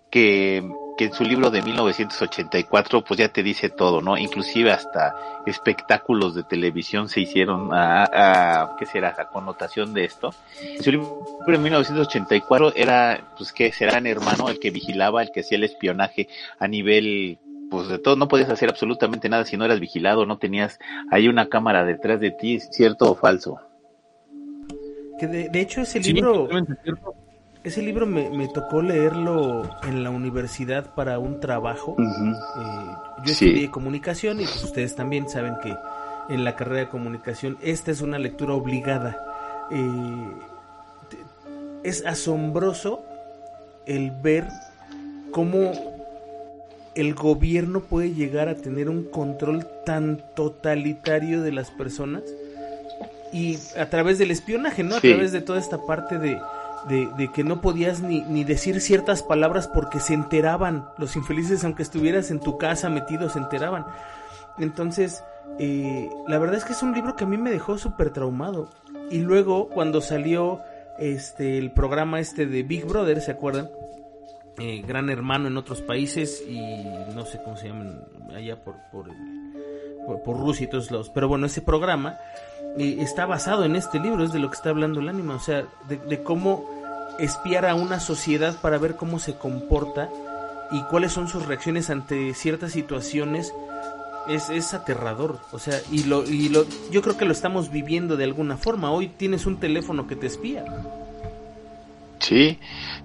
que que en su libro de 1984 pues ya te dice todo, ¿no? Inclusive hasta espectáculos de televisión se hicieron a, a ¿qué será? A connotación de esto. Su libro de 1984 era, pues que será hermano el que vigilaba, el que hacía el espionaje a nivel pues de todo, no podías hacer absolutamente nada si no eras vigilado, no tenías ahí una cámara detrás de ti, ¿cierto o falso? Que de, de hecho ese libro... Ese libro me, me, tocó leerlo en la universidad para un trabajo. Uh -huh. eh, yo estudié sí. comunicación y pues ustedes también saben que en la carrera de comunicación esta es una lectura obligada. Eh, es asombroso el ver cómo el gobierno puede llegar a tener un control tan totalitario de las personas y a través del espionaje, ¿no? A sí. través de toda esta parte de de, de, que no podías ni, ni, decir ciertas palabras porque se enteraban. Los infelices, aunque estuvieras en tu casa metido, se enteraban. Entonces, eh, la verdad es que es un libro que a mí me dejó súper traumado. Y luego, cuando salió este el programa este de Big Brother, ¿se acuerdan? Eh, Gran Hermano en otros países y no sé cómo se llaman allá por, por, por, por Rusia y todos lados. Pero bueno, ese programa eh, está basado en este libro, es de lo que está hablando el ánima, o sea, de, de, cómo espiar a una sociedad para ver cómo se comporta y cuáles son sus reacciones ante ciertas situaciones. Es, es aterrador, o sea, y, lo, y lo, yo creo que lo estamos viviendo de alguna forma. Hoy tienes un teléfono que te espía. Sí,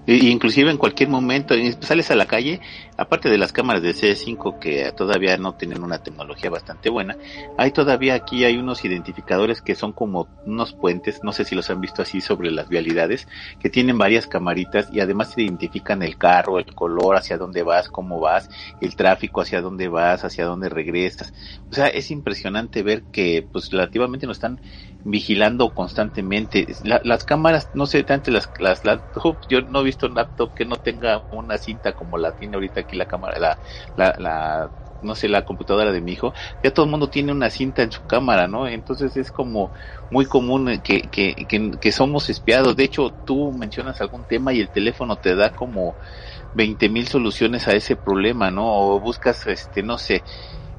inclusive en cualquier momento sales a la calle, aparte de las cámaras de C5 que todavía no tienen una tecnología bastante buena, hay todavía aquí hay unos identificadores que son como unos puentes, no sé si los han visto así sobre las vialidades, que tienen varias camaritas y además se identifican el carro, el color, hacia dónde vas, cómo vas, el tráfico, hacia dónde vas, hacia dónde regresas. O sea, es impresionante ver que pues relativamente nos están vigilando constantemente. La, las cámaras, no sé, tanto las, las laptops, yo no he visto un laptop que no tenga una cinta como la tiene ahorita aquí la cámara, la, la, la no sé, la computadora de mi hijo, ya todo el mundo tiene una cinta en su cámara, ¿no? Entonces es como muy común que, que, que, que somos espiados. De hecho, tú mencionas algún tema y el teléfono te da como 20 mil soluciones a ese problema, ¿no? O buscas, este, no sé,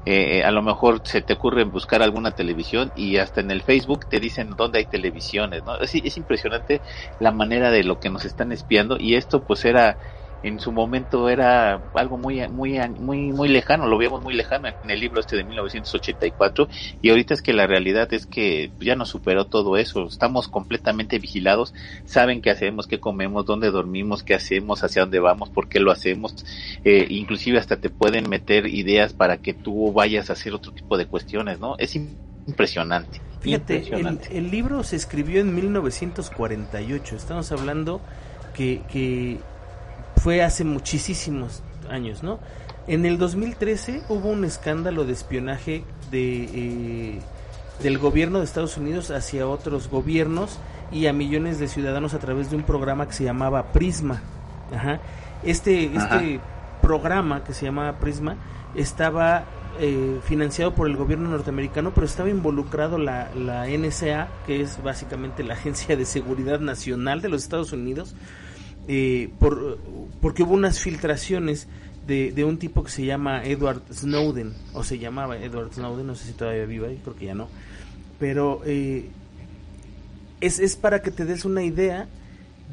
eh, a lo mejor se te ocurre buscar alguna televisión y hasta en el Facebook te dicen dónde hay televisiones, ¿no? Es, es impresionante la manera de lo que nos están espiando y esto pues era en su momento era algo muy muy muy muy lejano, lo veíamos muy lejano en el libro este de 1984 y ahorita es que la realidad es que ya nos superó todo eso, estamos completamente vigilados, saben qué hacemos, qué comemos, dónde dormimos, qué hacemos, hacia dónde vamos, por qué lo hacemos, eh, inclusive hasta te pueden meter ideas para que tú vayas a hacer otro tipo de cuestiones, ¿no? Es impresionante. Fíjate, impresionante. El, el libro se escribió en 1948, estamos hablando que, que fue hace muchísimos años, ¿no? En el 2013 hubo un escándalo de espionaje de, eh, del gobierno de Estados Unidos hacia otros gobiernos y a millones de ciudadanos a través de un programa que se llamaba Prisma. Ajá. Este, Ajá. este programa que se llamaba Prisma estaba eh, financiado por el gobierno norteamericano, pero estaba involucrado la, la NSA, que es básicamente la Agencia de Seguridad Nacional de los Estados Unidos, eh, por, porque hubo unas filtraciones de, de un tipo que se llama Edward Snowden, o se llamaba Edward Snowden, no sé si todavía vive ahí, creo que ya no, pero eh, es, es para que te des una idea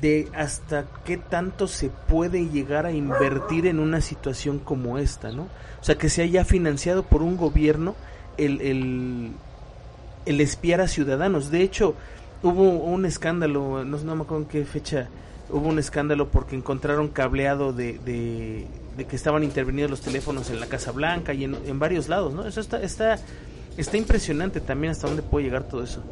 de hasta qué tanto se puede llegar a invertir en una situación como esta, ¿no? O sea, que se haya financiado por un gobierno el, el, el espiar a ciudadanos. De hecho, hubo un escándalo, no, no me acuerdo en qué fecha, hubo un escándalo porque encontraron cableado de, de, de que estaban intervenidos los teléfonos en la Casa Blanca y en, en varios lados, ¿no? Eso está, está, está impresionante también hasta dónde puede llegar todo eso.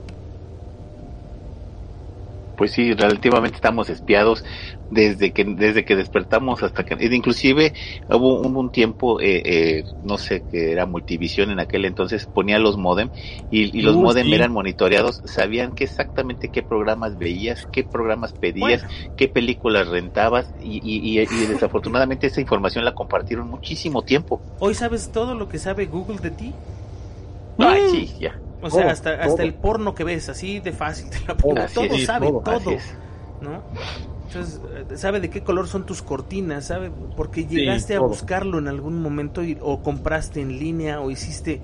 Pues sí, relativamente estamos espiados desde que desde que despertamos hasta que inclusive hubo, hubo un tiempo eh, eh, no sé que era multivisión en aquel entonces ponía los modem y, y los Uh, modem sí. eran monitoreados sabían que exactamente qué programas veías qué programas pedías qué películas rentabas y, y, y- y desafortunadamente esa información la compartieron muchísimo tiempo Hoy sabes todo lo que sabe Google de ti. ay sí ya O sea, Todo, hasta, todo. hasta el porno que ves, así de fácil te la Todo es, sabe, todo. ¿no? Entonces, eh, sabe de qué color son tus cortinas, sabe, porque llegaste a buscarlo en algún momento y- o compraste en línea o hiciste...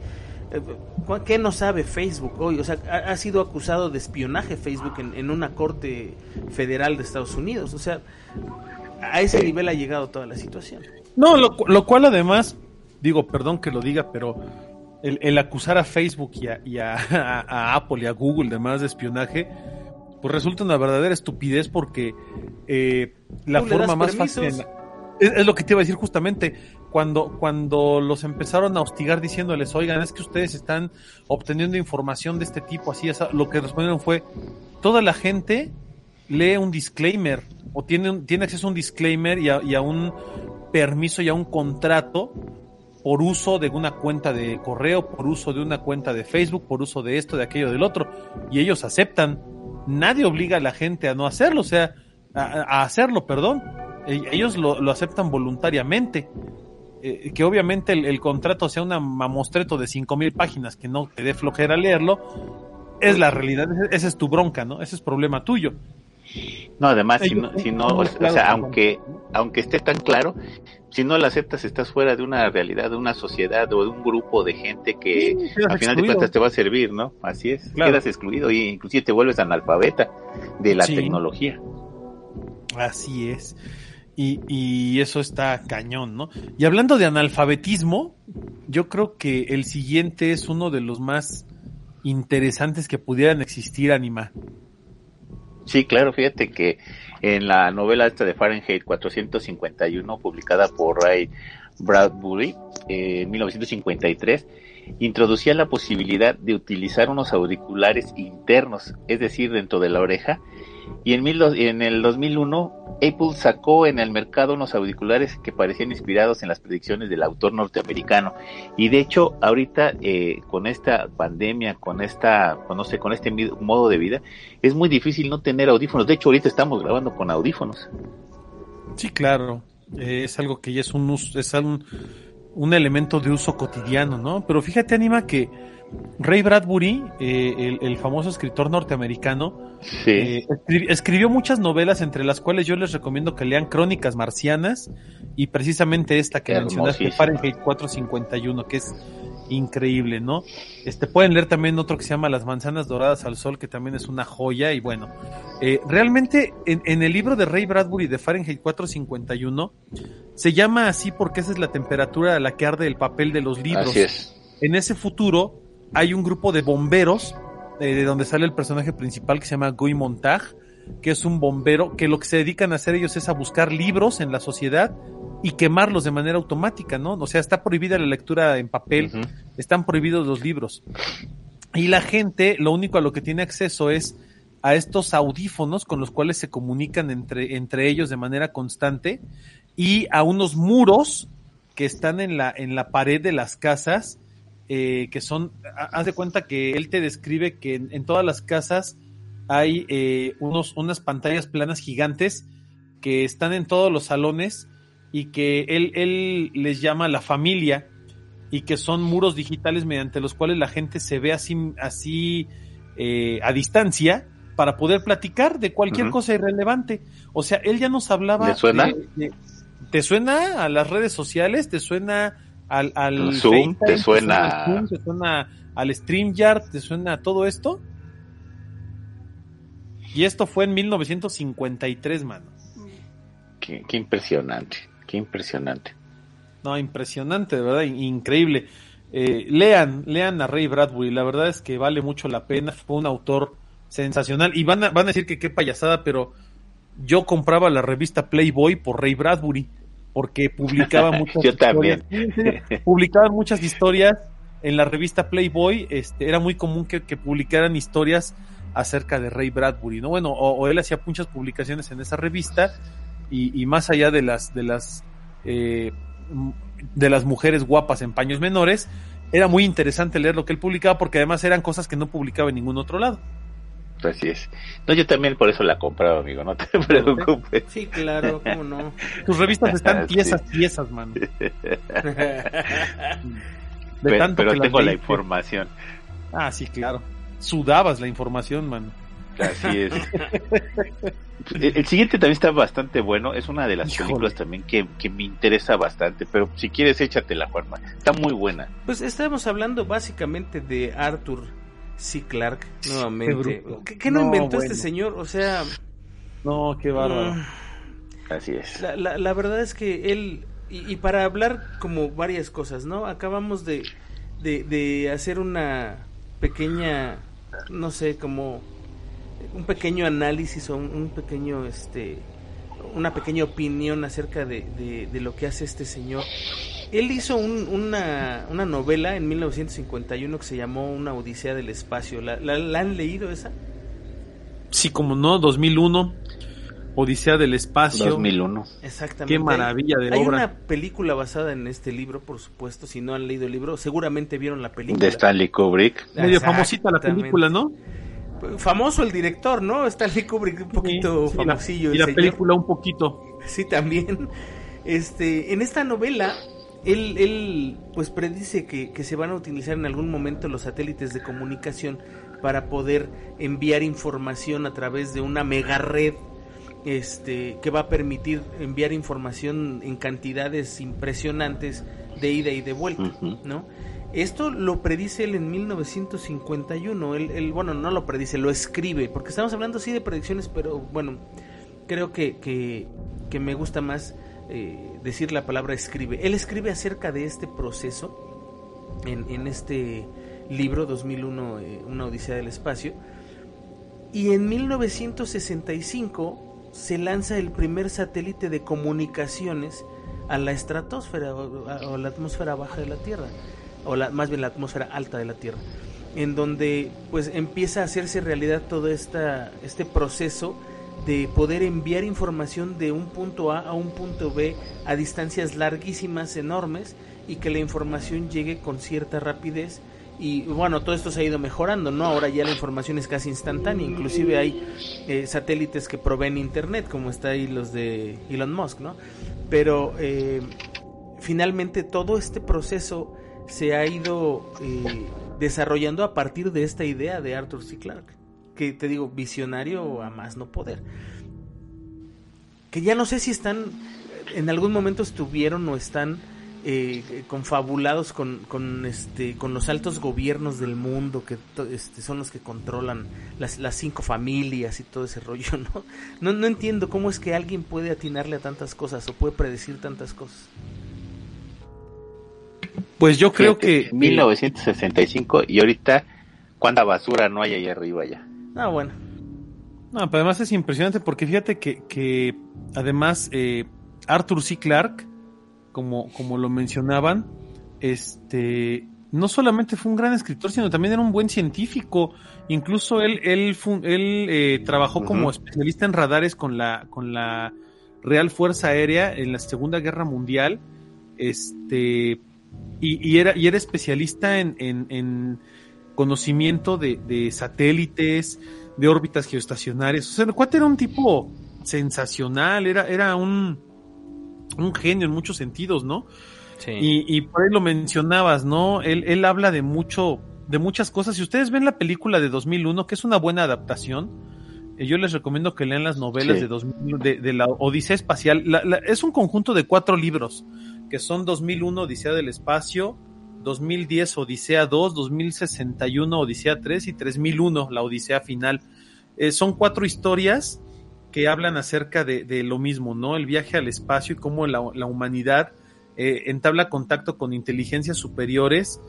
eh, ¿cu- ¿Qué no sabe Facebook hoy? O sea, ha, ha sido acusado de espionaje Facebook en, en una corte federal de Estados Unidos. O sea, a ese nivel ha llegado toda la situación. No, lo, cu- lo cual además, digo, perdón que lo diga, pero el, el acusar a Facebook y, a, y a- a- a Apple y a Google de más de espionaje, pues resulta una verdadera estupidez porque eh, la forma más permisos. fácil... Es, es lo que te iba a decir justamente, cuando, cuando los empezaron a hostigar diciéndoles, oigan, es que ustedes están obteniendo información de este tipo, así, esa- lo que respondieron fue, toda la gente lee un disclaimer o tiene, tiene acceso a un disclaimer y a, y a un permiso y a un contrato por uso de una cuenta de correo, por uso de una cuenta de Facebook, por uso de esto, de aquello, del otro. Y ellos aceptan. Nadie obliga a la gente a no hacerlo, o sea, a, hacerlo, perdón. E- Ellos lo, aceptan voluntariamente. Eh, que obviamente el, contrato sea una mamostreto de cinco mil páginas que no te dé flojera leerlo, es la realidad, esa es tu bronca, ¿no? Ese es problema tuyo. No, además, si no, si no o, sea, aunque, aunque esté tan claro, si no lo aceptas, estás fuera de una realidad, de una sociedad o de un grupo de gente que Sí, al final de cuentas te va a servir, ¿no? Así es, Claro. quedas excluido y inclusive te vuelves analfabeta de la Sí. tecnología. Así es. Y, y eso está cañón, ¿no? Y hablando de analfabetismo, yo creo que el siguiente es uno de los más interesantes que pudieran existir, Anima. Sí, claro, fíjate que en la novela esta de Fahrenheit 451, publicada por Ray Bradbury eh, en 1953, introducía la posibilidad de utilizar unos auriculares internos, es decir, dentro de la oreja, y en, mil en el 2001 Apple sacó en el mercado unos auriculares que parecían inspirados en las predicciones del autor norteamericano. Y de hecho, ahorita eh, con esta pandemia, con esta, con, no sé, con este modo de vida, es muy difícil no tener audífonos. De hecho, ahorita estamos grabando con audífonos. Sí, claro. Eh, es algo que ya es un es un, un elemento de uso cotidiano, ¿no? Pero fíjate, Anima, que Ray Bradbury, eh, el, el famoso escritor norteamericano, Sí. Eh, escri- escribió muchas novelas, entre las cuales yo les recomiendo que lean Crónicas Marcianas y precisamente esta que mencionaste. Fahrenheit 451, que es increíble, ¿no? Este pueden leer también otro que se llama Las manzanas doradas al sol, que también es una joya y bueno, eh, realmente en, en el libro de Ray Bradbury de Fahrenheit 451 se llama así porque esa es la temperatura a la que arde el papel de los libros Así es. en ese futuro hay un grupo de bomberos eh, de donde sale el personaje principal que se llama Guy Montag, que es un bombero que lo que se dedican a hacer ellos es a buscar libros en la sociedad y quemarlos de manera automática, ¿no? O sea, está prohibida la lectura en papel, están prohibidos los libros. Y la gente lo único a lo que tiene acceso es a estos audífonos con los cuales se comunican entre, entre ellos de manera constante y a unos muros que están en la, en la pared de las casas, eh, que son, haz de cuenta que él te describe que en, en todas las casas hay eh, unos, unas pantallas planas gigantes que están en todos los salones y que él, él les llama la familia y que son muros digitales mediante los cuales la gente se ve así, así eh, a distancia para poder platicar de cualquier cosa irrelevante. O sea, él ya nos hablaba. ¿Le suena? de- de- ¿Te suena a las redes sociales? ¿Te suena al, al Zoom? FaceTime? ¿Te suena- al Zoom? ¿Te suena al StreamYard? ¿Te suena a todo esto? Y esto fue en 1953, mano. Qué, qué impresionante, qué impresionante. No, impresionante, de verdad, in- increíble. Eh, lean, lean a Ray Bradbury, la verdad es que vale mucho la pena, fue un autor sensacional. Y van a, van a decir que qué payasada, pero yo compraba la revista Playboy por Ray Bradbury, porque publicaba muchas Yo historias. también. Publicaban muchas historias en la revista Playboy, este, era muy común que, que publicaran historias acerca de Ray Bradbury, ¿no? Bueno, o, o él hacía muchas publicaciones en esa revista y, y más allá de las de las eh, de las mujeres guapas en paños menores, era muy interesante leer lo que él publicaba porque además eran cosas que no publicaba en ningún otro lado. Así es. No, yo también por eso la compraba, amigo, no te preocupes. Sí, claro, cómo no. Tus revistas están Sí. tiesas, tiesas, mano. De Pero, tanto pero que tengo la leíste. información. Ah, sí, claro. Sudabas la información, mano. Así es. El, el siguiente también está bastante bueno. Es una de las Híjole. películas también que, que me interesa bastante. Pero si quieres, échatela, Juanma. Está muy buena. Pues estamos hablando básicamente de Arthur C. Clarke nuevamente. Qué bruto. ¿Qué, qué no, No, inventó bueno. este señor? O sea, No, qué bárbaro. mm, Así es. la, la, la verdad es que él, y, y para hablar como varias cosas, ¿no? Acabamos de, de, de hacer una pequeña, no sé, como un pequeño análisis o un, un pequeño, este, una pequeña opinión acerca de, de, de lo que hace este señor. Él hizo un- una, una novela en 1951 que se llamó Una Odisea del Espacio. ¿La, la, la han leído esa? Sí, como no, 2001, Odisea del Espacio. 2001. Exactamente. Qué maravilla de Hay obra. una película basada en este libro, por supuesto. Si no han leído el libro, seguramente vieron la película. De Stanley Kubrick. Medio famosita la película, ¿no? Famoso el director, ¿no? Stanley Kubrick, un poquito Sí, sí, la- famosillo. y el la señor. película un poquito. Sí, también. Este, en esta novela, él, él pues predice que, que se van a utilizar en algún momento los satélites de comunicación para poder enviar información a través de una mega red este, que va a permitir enviar información en cantidades impresionantes de ida y de vuelta. ¿no? Esto lo predice él en 1951. Él, él, bueno, no lo predice, lo escribe, porque estamos hablando sí de predicciones, pero bueno, creo que, que, que me gusta más eh, decir la palabra escribe. Él escribe acerca de este proceso en, en este libro 2001, eh, Una Odisea del Espacio. Y en 1965 se lanza el primer satélite de comunicaciones a la estratosfera o, la atmósfera baja de la Tierra, o la, más bien la atmósfera alta de la Tierra, en donde pues empieza a hacerse realidad todo esta, este proceso de poder enviar información de un punto A a un punto B a distancias larguísimas, enormes, y que la información llegue con cierta rapidez. Y bueno, todo esto se ha ido mejorando, ¿no? Ahora ya la información es casi instantánea, inclusive hay eh, satélites que proveen internet, como está ahí los de Elon Musk, ¿no? Pero eh, finalmente todo este proceso se ha ido eh, desarrollando a partir de esta idea de Arthur C. Clarke, que te digo, visionario a más no poder. Que ya no sé si están, en algún momento estuvieron o están eh, confabulados con, con, este, con los altos gobiernos del mundo, que to- este, son los que controlan las, las cinco familias y todo ese rollo, ¿no? ¿no? No entiendo cómo es que alguien puede atinarle a tantas cosas o puede predecir tantas cosas. Pues yo creo que 1965 y ahorita cuánta basura no hay ahí arriba ya. Ah, bueno. No, pero además es impresionante porque fíjate que, que además eh, Arthur C. Clarke, como, como lo mencionaban, este no solamente fue un gran escritor, sino también era un buen científico. Incluso él, él, él eh, trabajó como especialista en radares con la, con la Real Fuerza Aérea en la Segunda Guerra Mundial. Este, y, era, y era especialista en, en, conocimiento de, satélites, de órbitas geoestacionarias. O sea, el cuate era un tipo sensacional, era, era un, un genio en muchos sentidos, ¿no? Y, por ahí lo mencionabas, ¿no? Él, él habla de mucho, de muchas cosas. Si ustedes ven la película de 2001, que es una buena adaptación, eh, yo les recomiendo que lean las novelas de, 2000, de, la Odisea Espacial. es un conjunto de cuatro libros, que son 2001, Odisea del Espacio, 2010, Odisea 2, 2061, Odisea 3 y 3001, la Odisea Final. Eh, son cuatro historias que hablan acerca de, lo mismo, ¿no? El viaje al espacio y cómo la, humanidad eh, entabla contacto con inteligencias superiores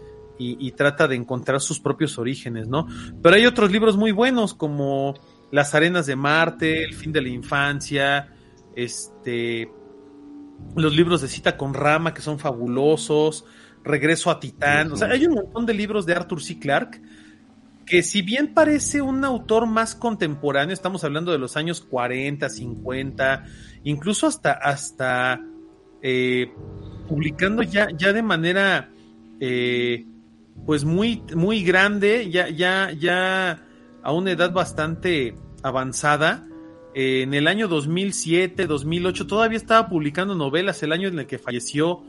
y, trata de encontrar sus propios orígenes, ¿no? Pero hay otros libros muy buenos como Las arenas de Marte, El fin de la infancia, este, los libros de Cita con Rama que son fabulosos, Regreso a Titán, o sea, hay un montón de libros de Arthur C. Clarke que si bien parece un autor más contemporáneo, estamos hablando de los años 40, 50, incluso hasta, hasta eh, publicando ya, ya de manera eh, pues muy, muy grande, ya, ya, ya a una edad bastante avanzada. Eh, en el año 2007, 2008, todavía estaba publicando novelas, el año en el que falleció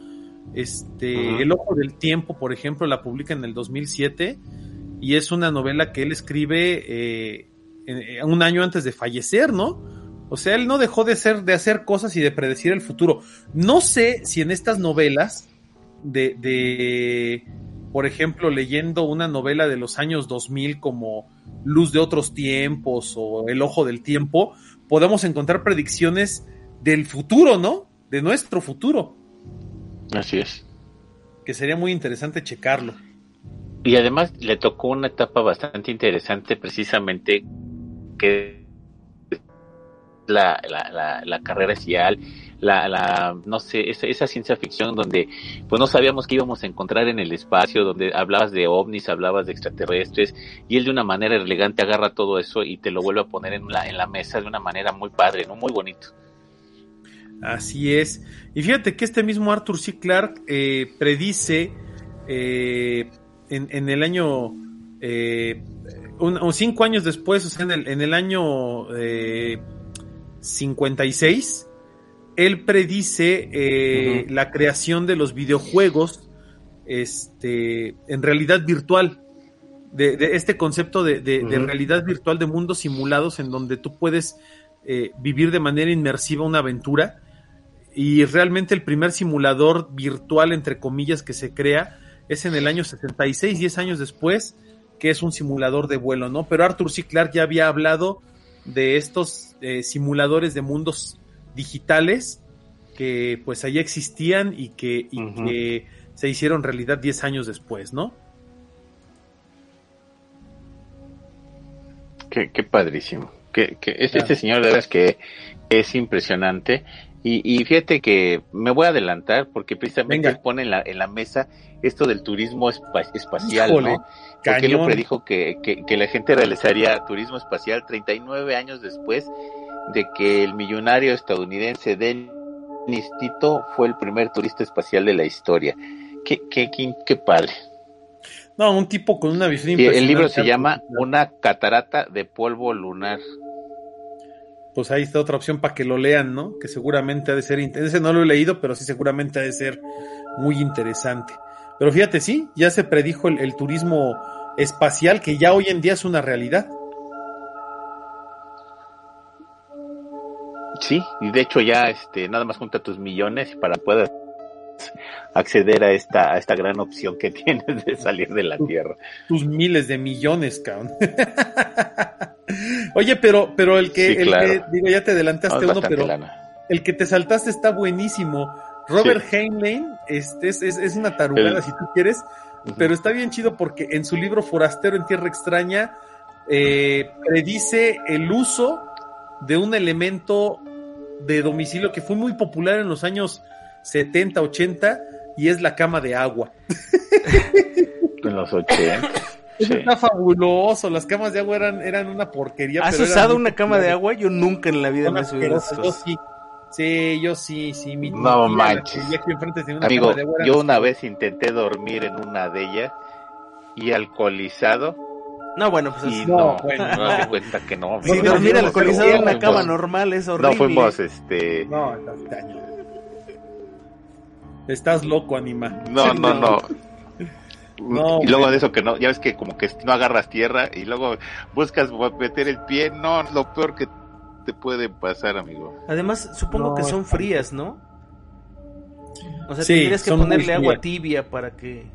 este, El Ojo del Tiempo, por ejemplo, la publica en el 2007 y es una novela que él escribe eh, un año antes de fallecer, ¿no? O sea, él no dejó de, ser, de hacer cosas y de predecir el futuro. No sé si en estas novelas de, de, por ejemplo, leyendo una novela de los años 2000 como Luz de otros tiempos o El ojo del tiempo, podamos encontrar predicciones del futuro, ¿no? De nuestro futuro. Así es. Que sería muy interesante checarlo. Y además le tocó una etapa bastante interesante precisamente que la, la, la, carrera espacial, la, la, no sé, esa, esa ciencia ficción donde pues no sabíamos qué íbamos a encontrar en el espacio, donde hablabas de ovnis, hablabas de extraterrestres, y él de una manera elegante agarra todo eso y te lo vuelve a poner en la, en la mesa de una manera muy padre, ¿no? Muy bonito. Así es. Y fíjate que este mismo Arthur C. Clarke eh, predice eh, en, en, el año eh, un, cinco años después, o sea, en el, en el año eh, 56, él predice eh, la creación de los videojuegos este, en realidad virtual. De, este concepto de, realidad virtual de mundos simulados en donde tú puedes eh, vivir de manera inmersiva una aventura. Y realmente el primer simulador virtual, entre comillas, que se crea es en el año 66, 10 años después, que es un simulador de vuelo, ¿no? Pero Arthur C. Clarke ya había hablado de estos eh, simuladores de mundos digitales que pues allí existían y que, se hicieron realidad 10 años después, ¿no? Qué, padrísimo. Que, este, este, señor de verdad es que es impresionante. Y, fíjate que me voy a adelantar porque precisamente pone en la, en la mesa esto del turismo espacial, ¿no? Porque él lo predijo que, que, la gente realizaría turismo espacial 39 años después de que el millonario estadounidense Dennis Tito fue el primer turista espacial de la historia. Qué, qué, qué, padre. No, un tipo con una visión El libro se llama Una catarata de polvo lunar pues ahí está otra opción para que lo lean, ¿no? Que seguramente ha de ser, ese no lo he leído, pero sí seguramente ha de ser muy interesante. Pero fíjate, sí, ya se predijo el, turismo espacial que ya hoy en día es una realidad. Sí, y de hecho ya este nada más junta tus millones para poder acceder a esta, a esta gran opción que tienes de salir de la Tierra. Tus miles de millones, cabrón. Oye, pero, pero el que, el digo, ya te adelantaste uno, pero el que te saltaste está buenísimo. Robert Heinlein este, es, es, una tarugada, si tú quieres, pero está bien chido porque en su libro Forastero en Tierra Extraña eh, predice el uso de un elemento de domicilio que fue muy popular en los años 70, 80 y es la cama de agua. en los 80. Eso Sí. está fabuloso. Las camas de agua eran, eran una porquería. ¿Has pero usado una cama de agua? Yo nunca en la vida me he subido. Yo sí. Sí, yo sí, sí. Mi, No manches. aquí enfrente tenía una Amigo, cama de agua, yo una vez intenté dormir en una de ellas y alcoholizado No, bueno, pues y es- No, no, bueno, no, no. te cuenta que no. Amigo. no, dormir no, alcoholizado en una fuimos- cama normal es horrible. No fuimos, este, No, cañón. Estás loco, anima. no, no, no. No, y luego güey. de eso que no, ya ves que como que no agarras tierra y luego buscas meter el pie, no, lo peor que te puede pasar, amigo. Además, supongo No, que son frías, ¿no? O sea, Sí, tendrías que ponerle agua tibia para que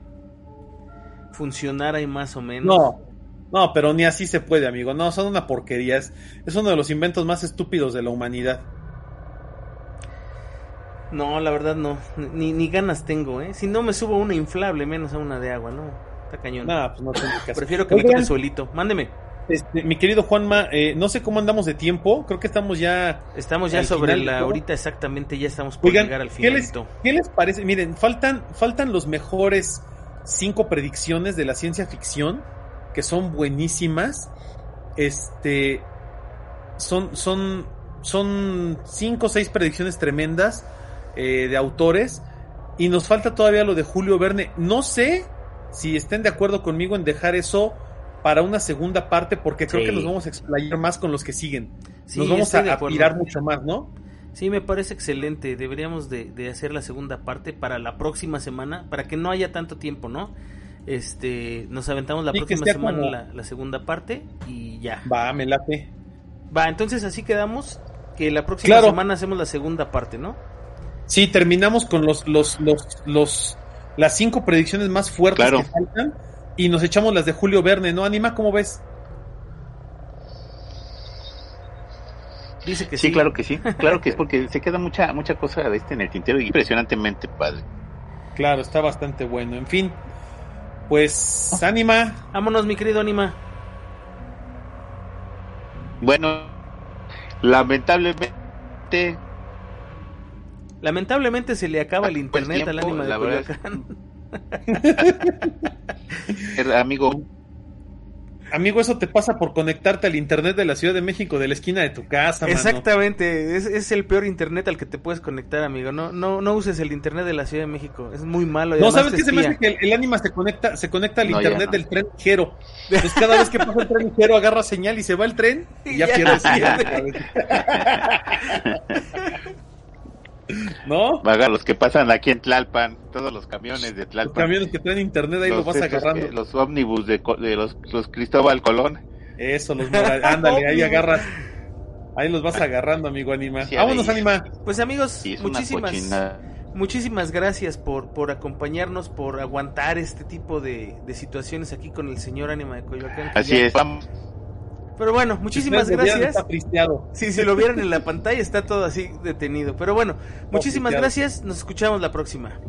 funcionara y más o menos. No, no, pero ni así se puede, amigo. No, son una porquería. Es, es uno de los inventos más estúpidos de la humanidad. No, la verdad no. Ni, ni ganas tengo, ¿eh? Si no me subo a una inflable, menos a una de agua, ¿no? Está cañón. No, pues no tengo caso. Prefiero que me toque suelito. Mándeme. este, mi querido Juanma, eh, no sé cómo andamos de tiempo. Creo que estamos ya. Estamos ya sobre final la... Ahorita exactamente ya estamos por Oigan, llegar al ¿qué les. ¿qué les parece? Miren, faltan, faltan los mejores cinco predicciones de la ciencia ficción, que son buenísimas. Este. Son, son, son cinco o seis predicciones tremendas eh, de autores. Y nos falta todavía lo de Julio Verne. No sé si estén de acuerdo conmigo en dejar eso para una segunda parte, porque creo Sí. que nos vamos a explayar más con los que siguen. Sí, nos vamos a, a acuerdo. tirar mucho más, ¿no? Sí, me parece excelente. Deberíamos de, de hacer la segunda parte para la próxima semana, para que no haya tanto tiempo, ¿no? Este, nos aventamos la Sí, próxima semana como- la, la segunda parte y ya. Va, me late. Va, entonces así quedamos que la próxima Claro. semana hacemos la segunda parte, ¿no? Sí, terminamos con los, los, los, los, las cinco predicciones más fuertes Claro. que faltan y nos echamos las de Julio Verne, ¿no? Anima, ¿cómo ves? Dice que sí. Sí, claro que sí, claro que es porque se queda mucha mucha cosa de este en el tintero y impresionantemente padre. Claro, está bastante bueno. En fin, pues, Anima, Vámonos, mi querido Anima. Bueno, lamentablemente Lamentablemente se le acaba el Pues internet al tiempo, Anima de es- er, amigo, amigo, eso te pasa por conectarte al internet de la Ciudad de México, de la esquina de tu casa, mano. Exactamente, es, es el peor internet al que te puedes conectar, amigo. No, no, no uses el internet de la Ciudad de México, es muy malo. No, ¿sabes qué se me hace? Que el, el Anima se conecta, se conecta al No, internet no. del tren ligero. Entonces, cada vez que pasa el tren ligero, agarra señal y se va el tren y ya, Ya. ¿No? vaga los que pasan aquí en Tlalpan, todos los camiones de Los Tlalpan. camiones que traen internet ahí lo los vas estos agarrando. que- los ómnibus de, Co- de los, los Cristóbal Colón. Eso, los mora- ándale, ahí agarras. Ahí los vas agarrando, amigo Anima. Sí, Vámonos. Anima. Pues amigos, Sí, muchísimas, muchísimas gracias por, por acompañarnos, por aguantar este tipo de, de situaciones aquí con el señor Anima de Coyoacán. Así ya- es, vamos. Pero bueno, muchísimas Ustedes gracias. Está fristeado. Si se lo vieran en la pantalla está todo así detenido. Pero bueno, muchísimas gracias. Nos escuchamos la próxima.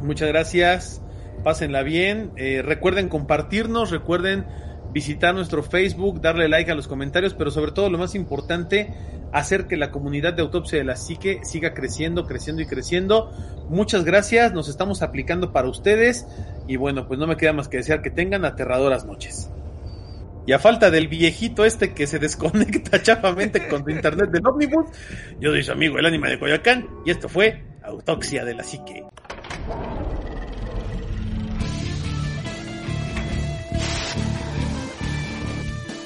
Muchas gracias. Pásenla bien. Eh, recuerden compartirnos, recuerden visitar nuestro Facebook, darle like a los comentarios, pero sobre todo lo más importante, hacer que la comunidad de autopsia de la psique siga creciendo, creciendo y creciendo. Muchas gracias, nos estamos aplicando para ustedes y bueno, pues no me queda más que desear que tengan aterradoras noches. Y a falta del viejito este que se desconecta chafamente con internet del ómnibus, yo soy su amigo el ánima de Coyoacán y esto fue Autopsia de la Psique.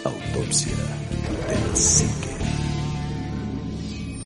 Autopsia de la psique.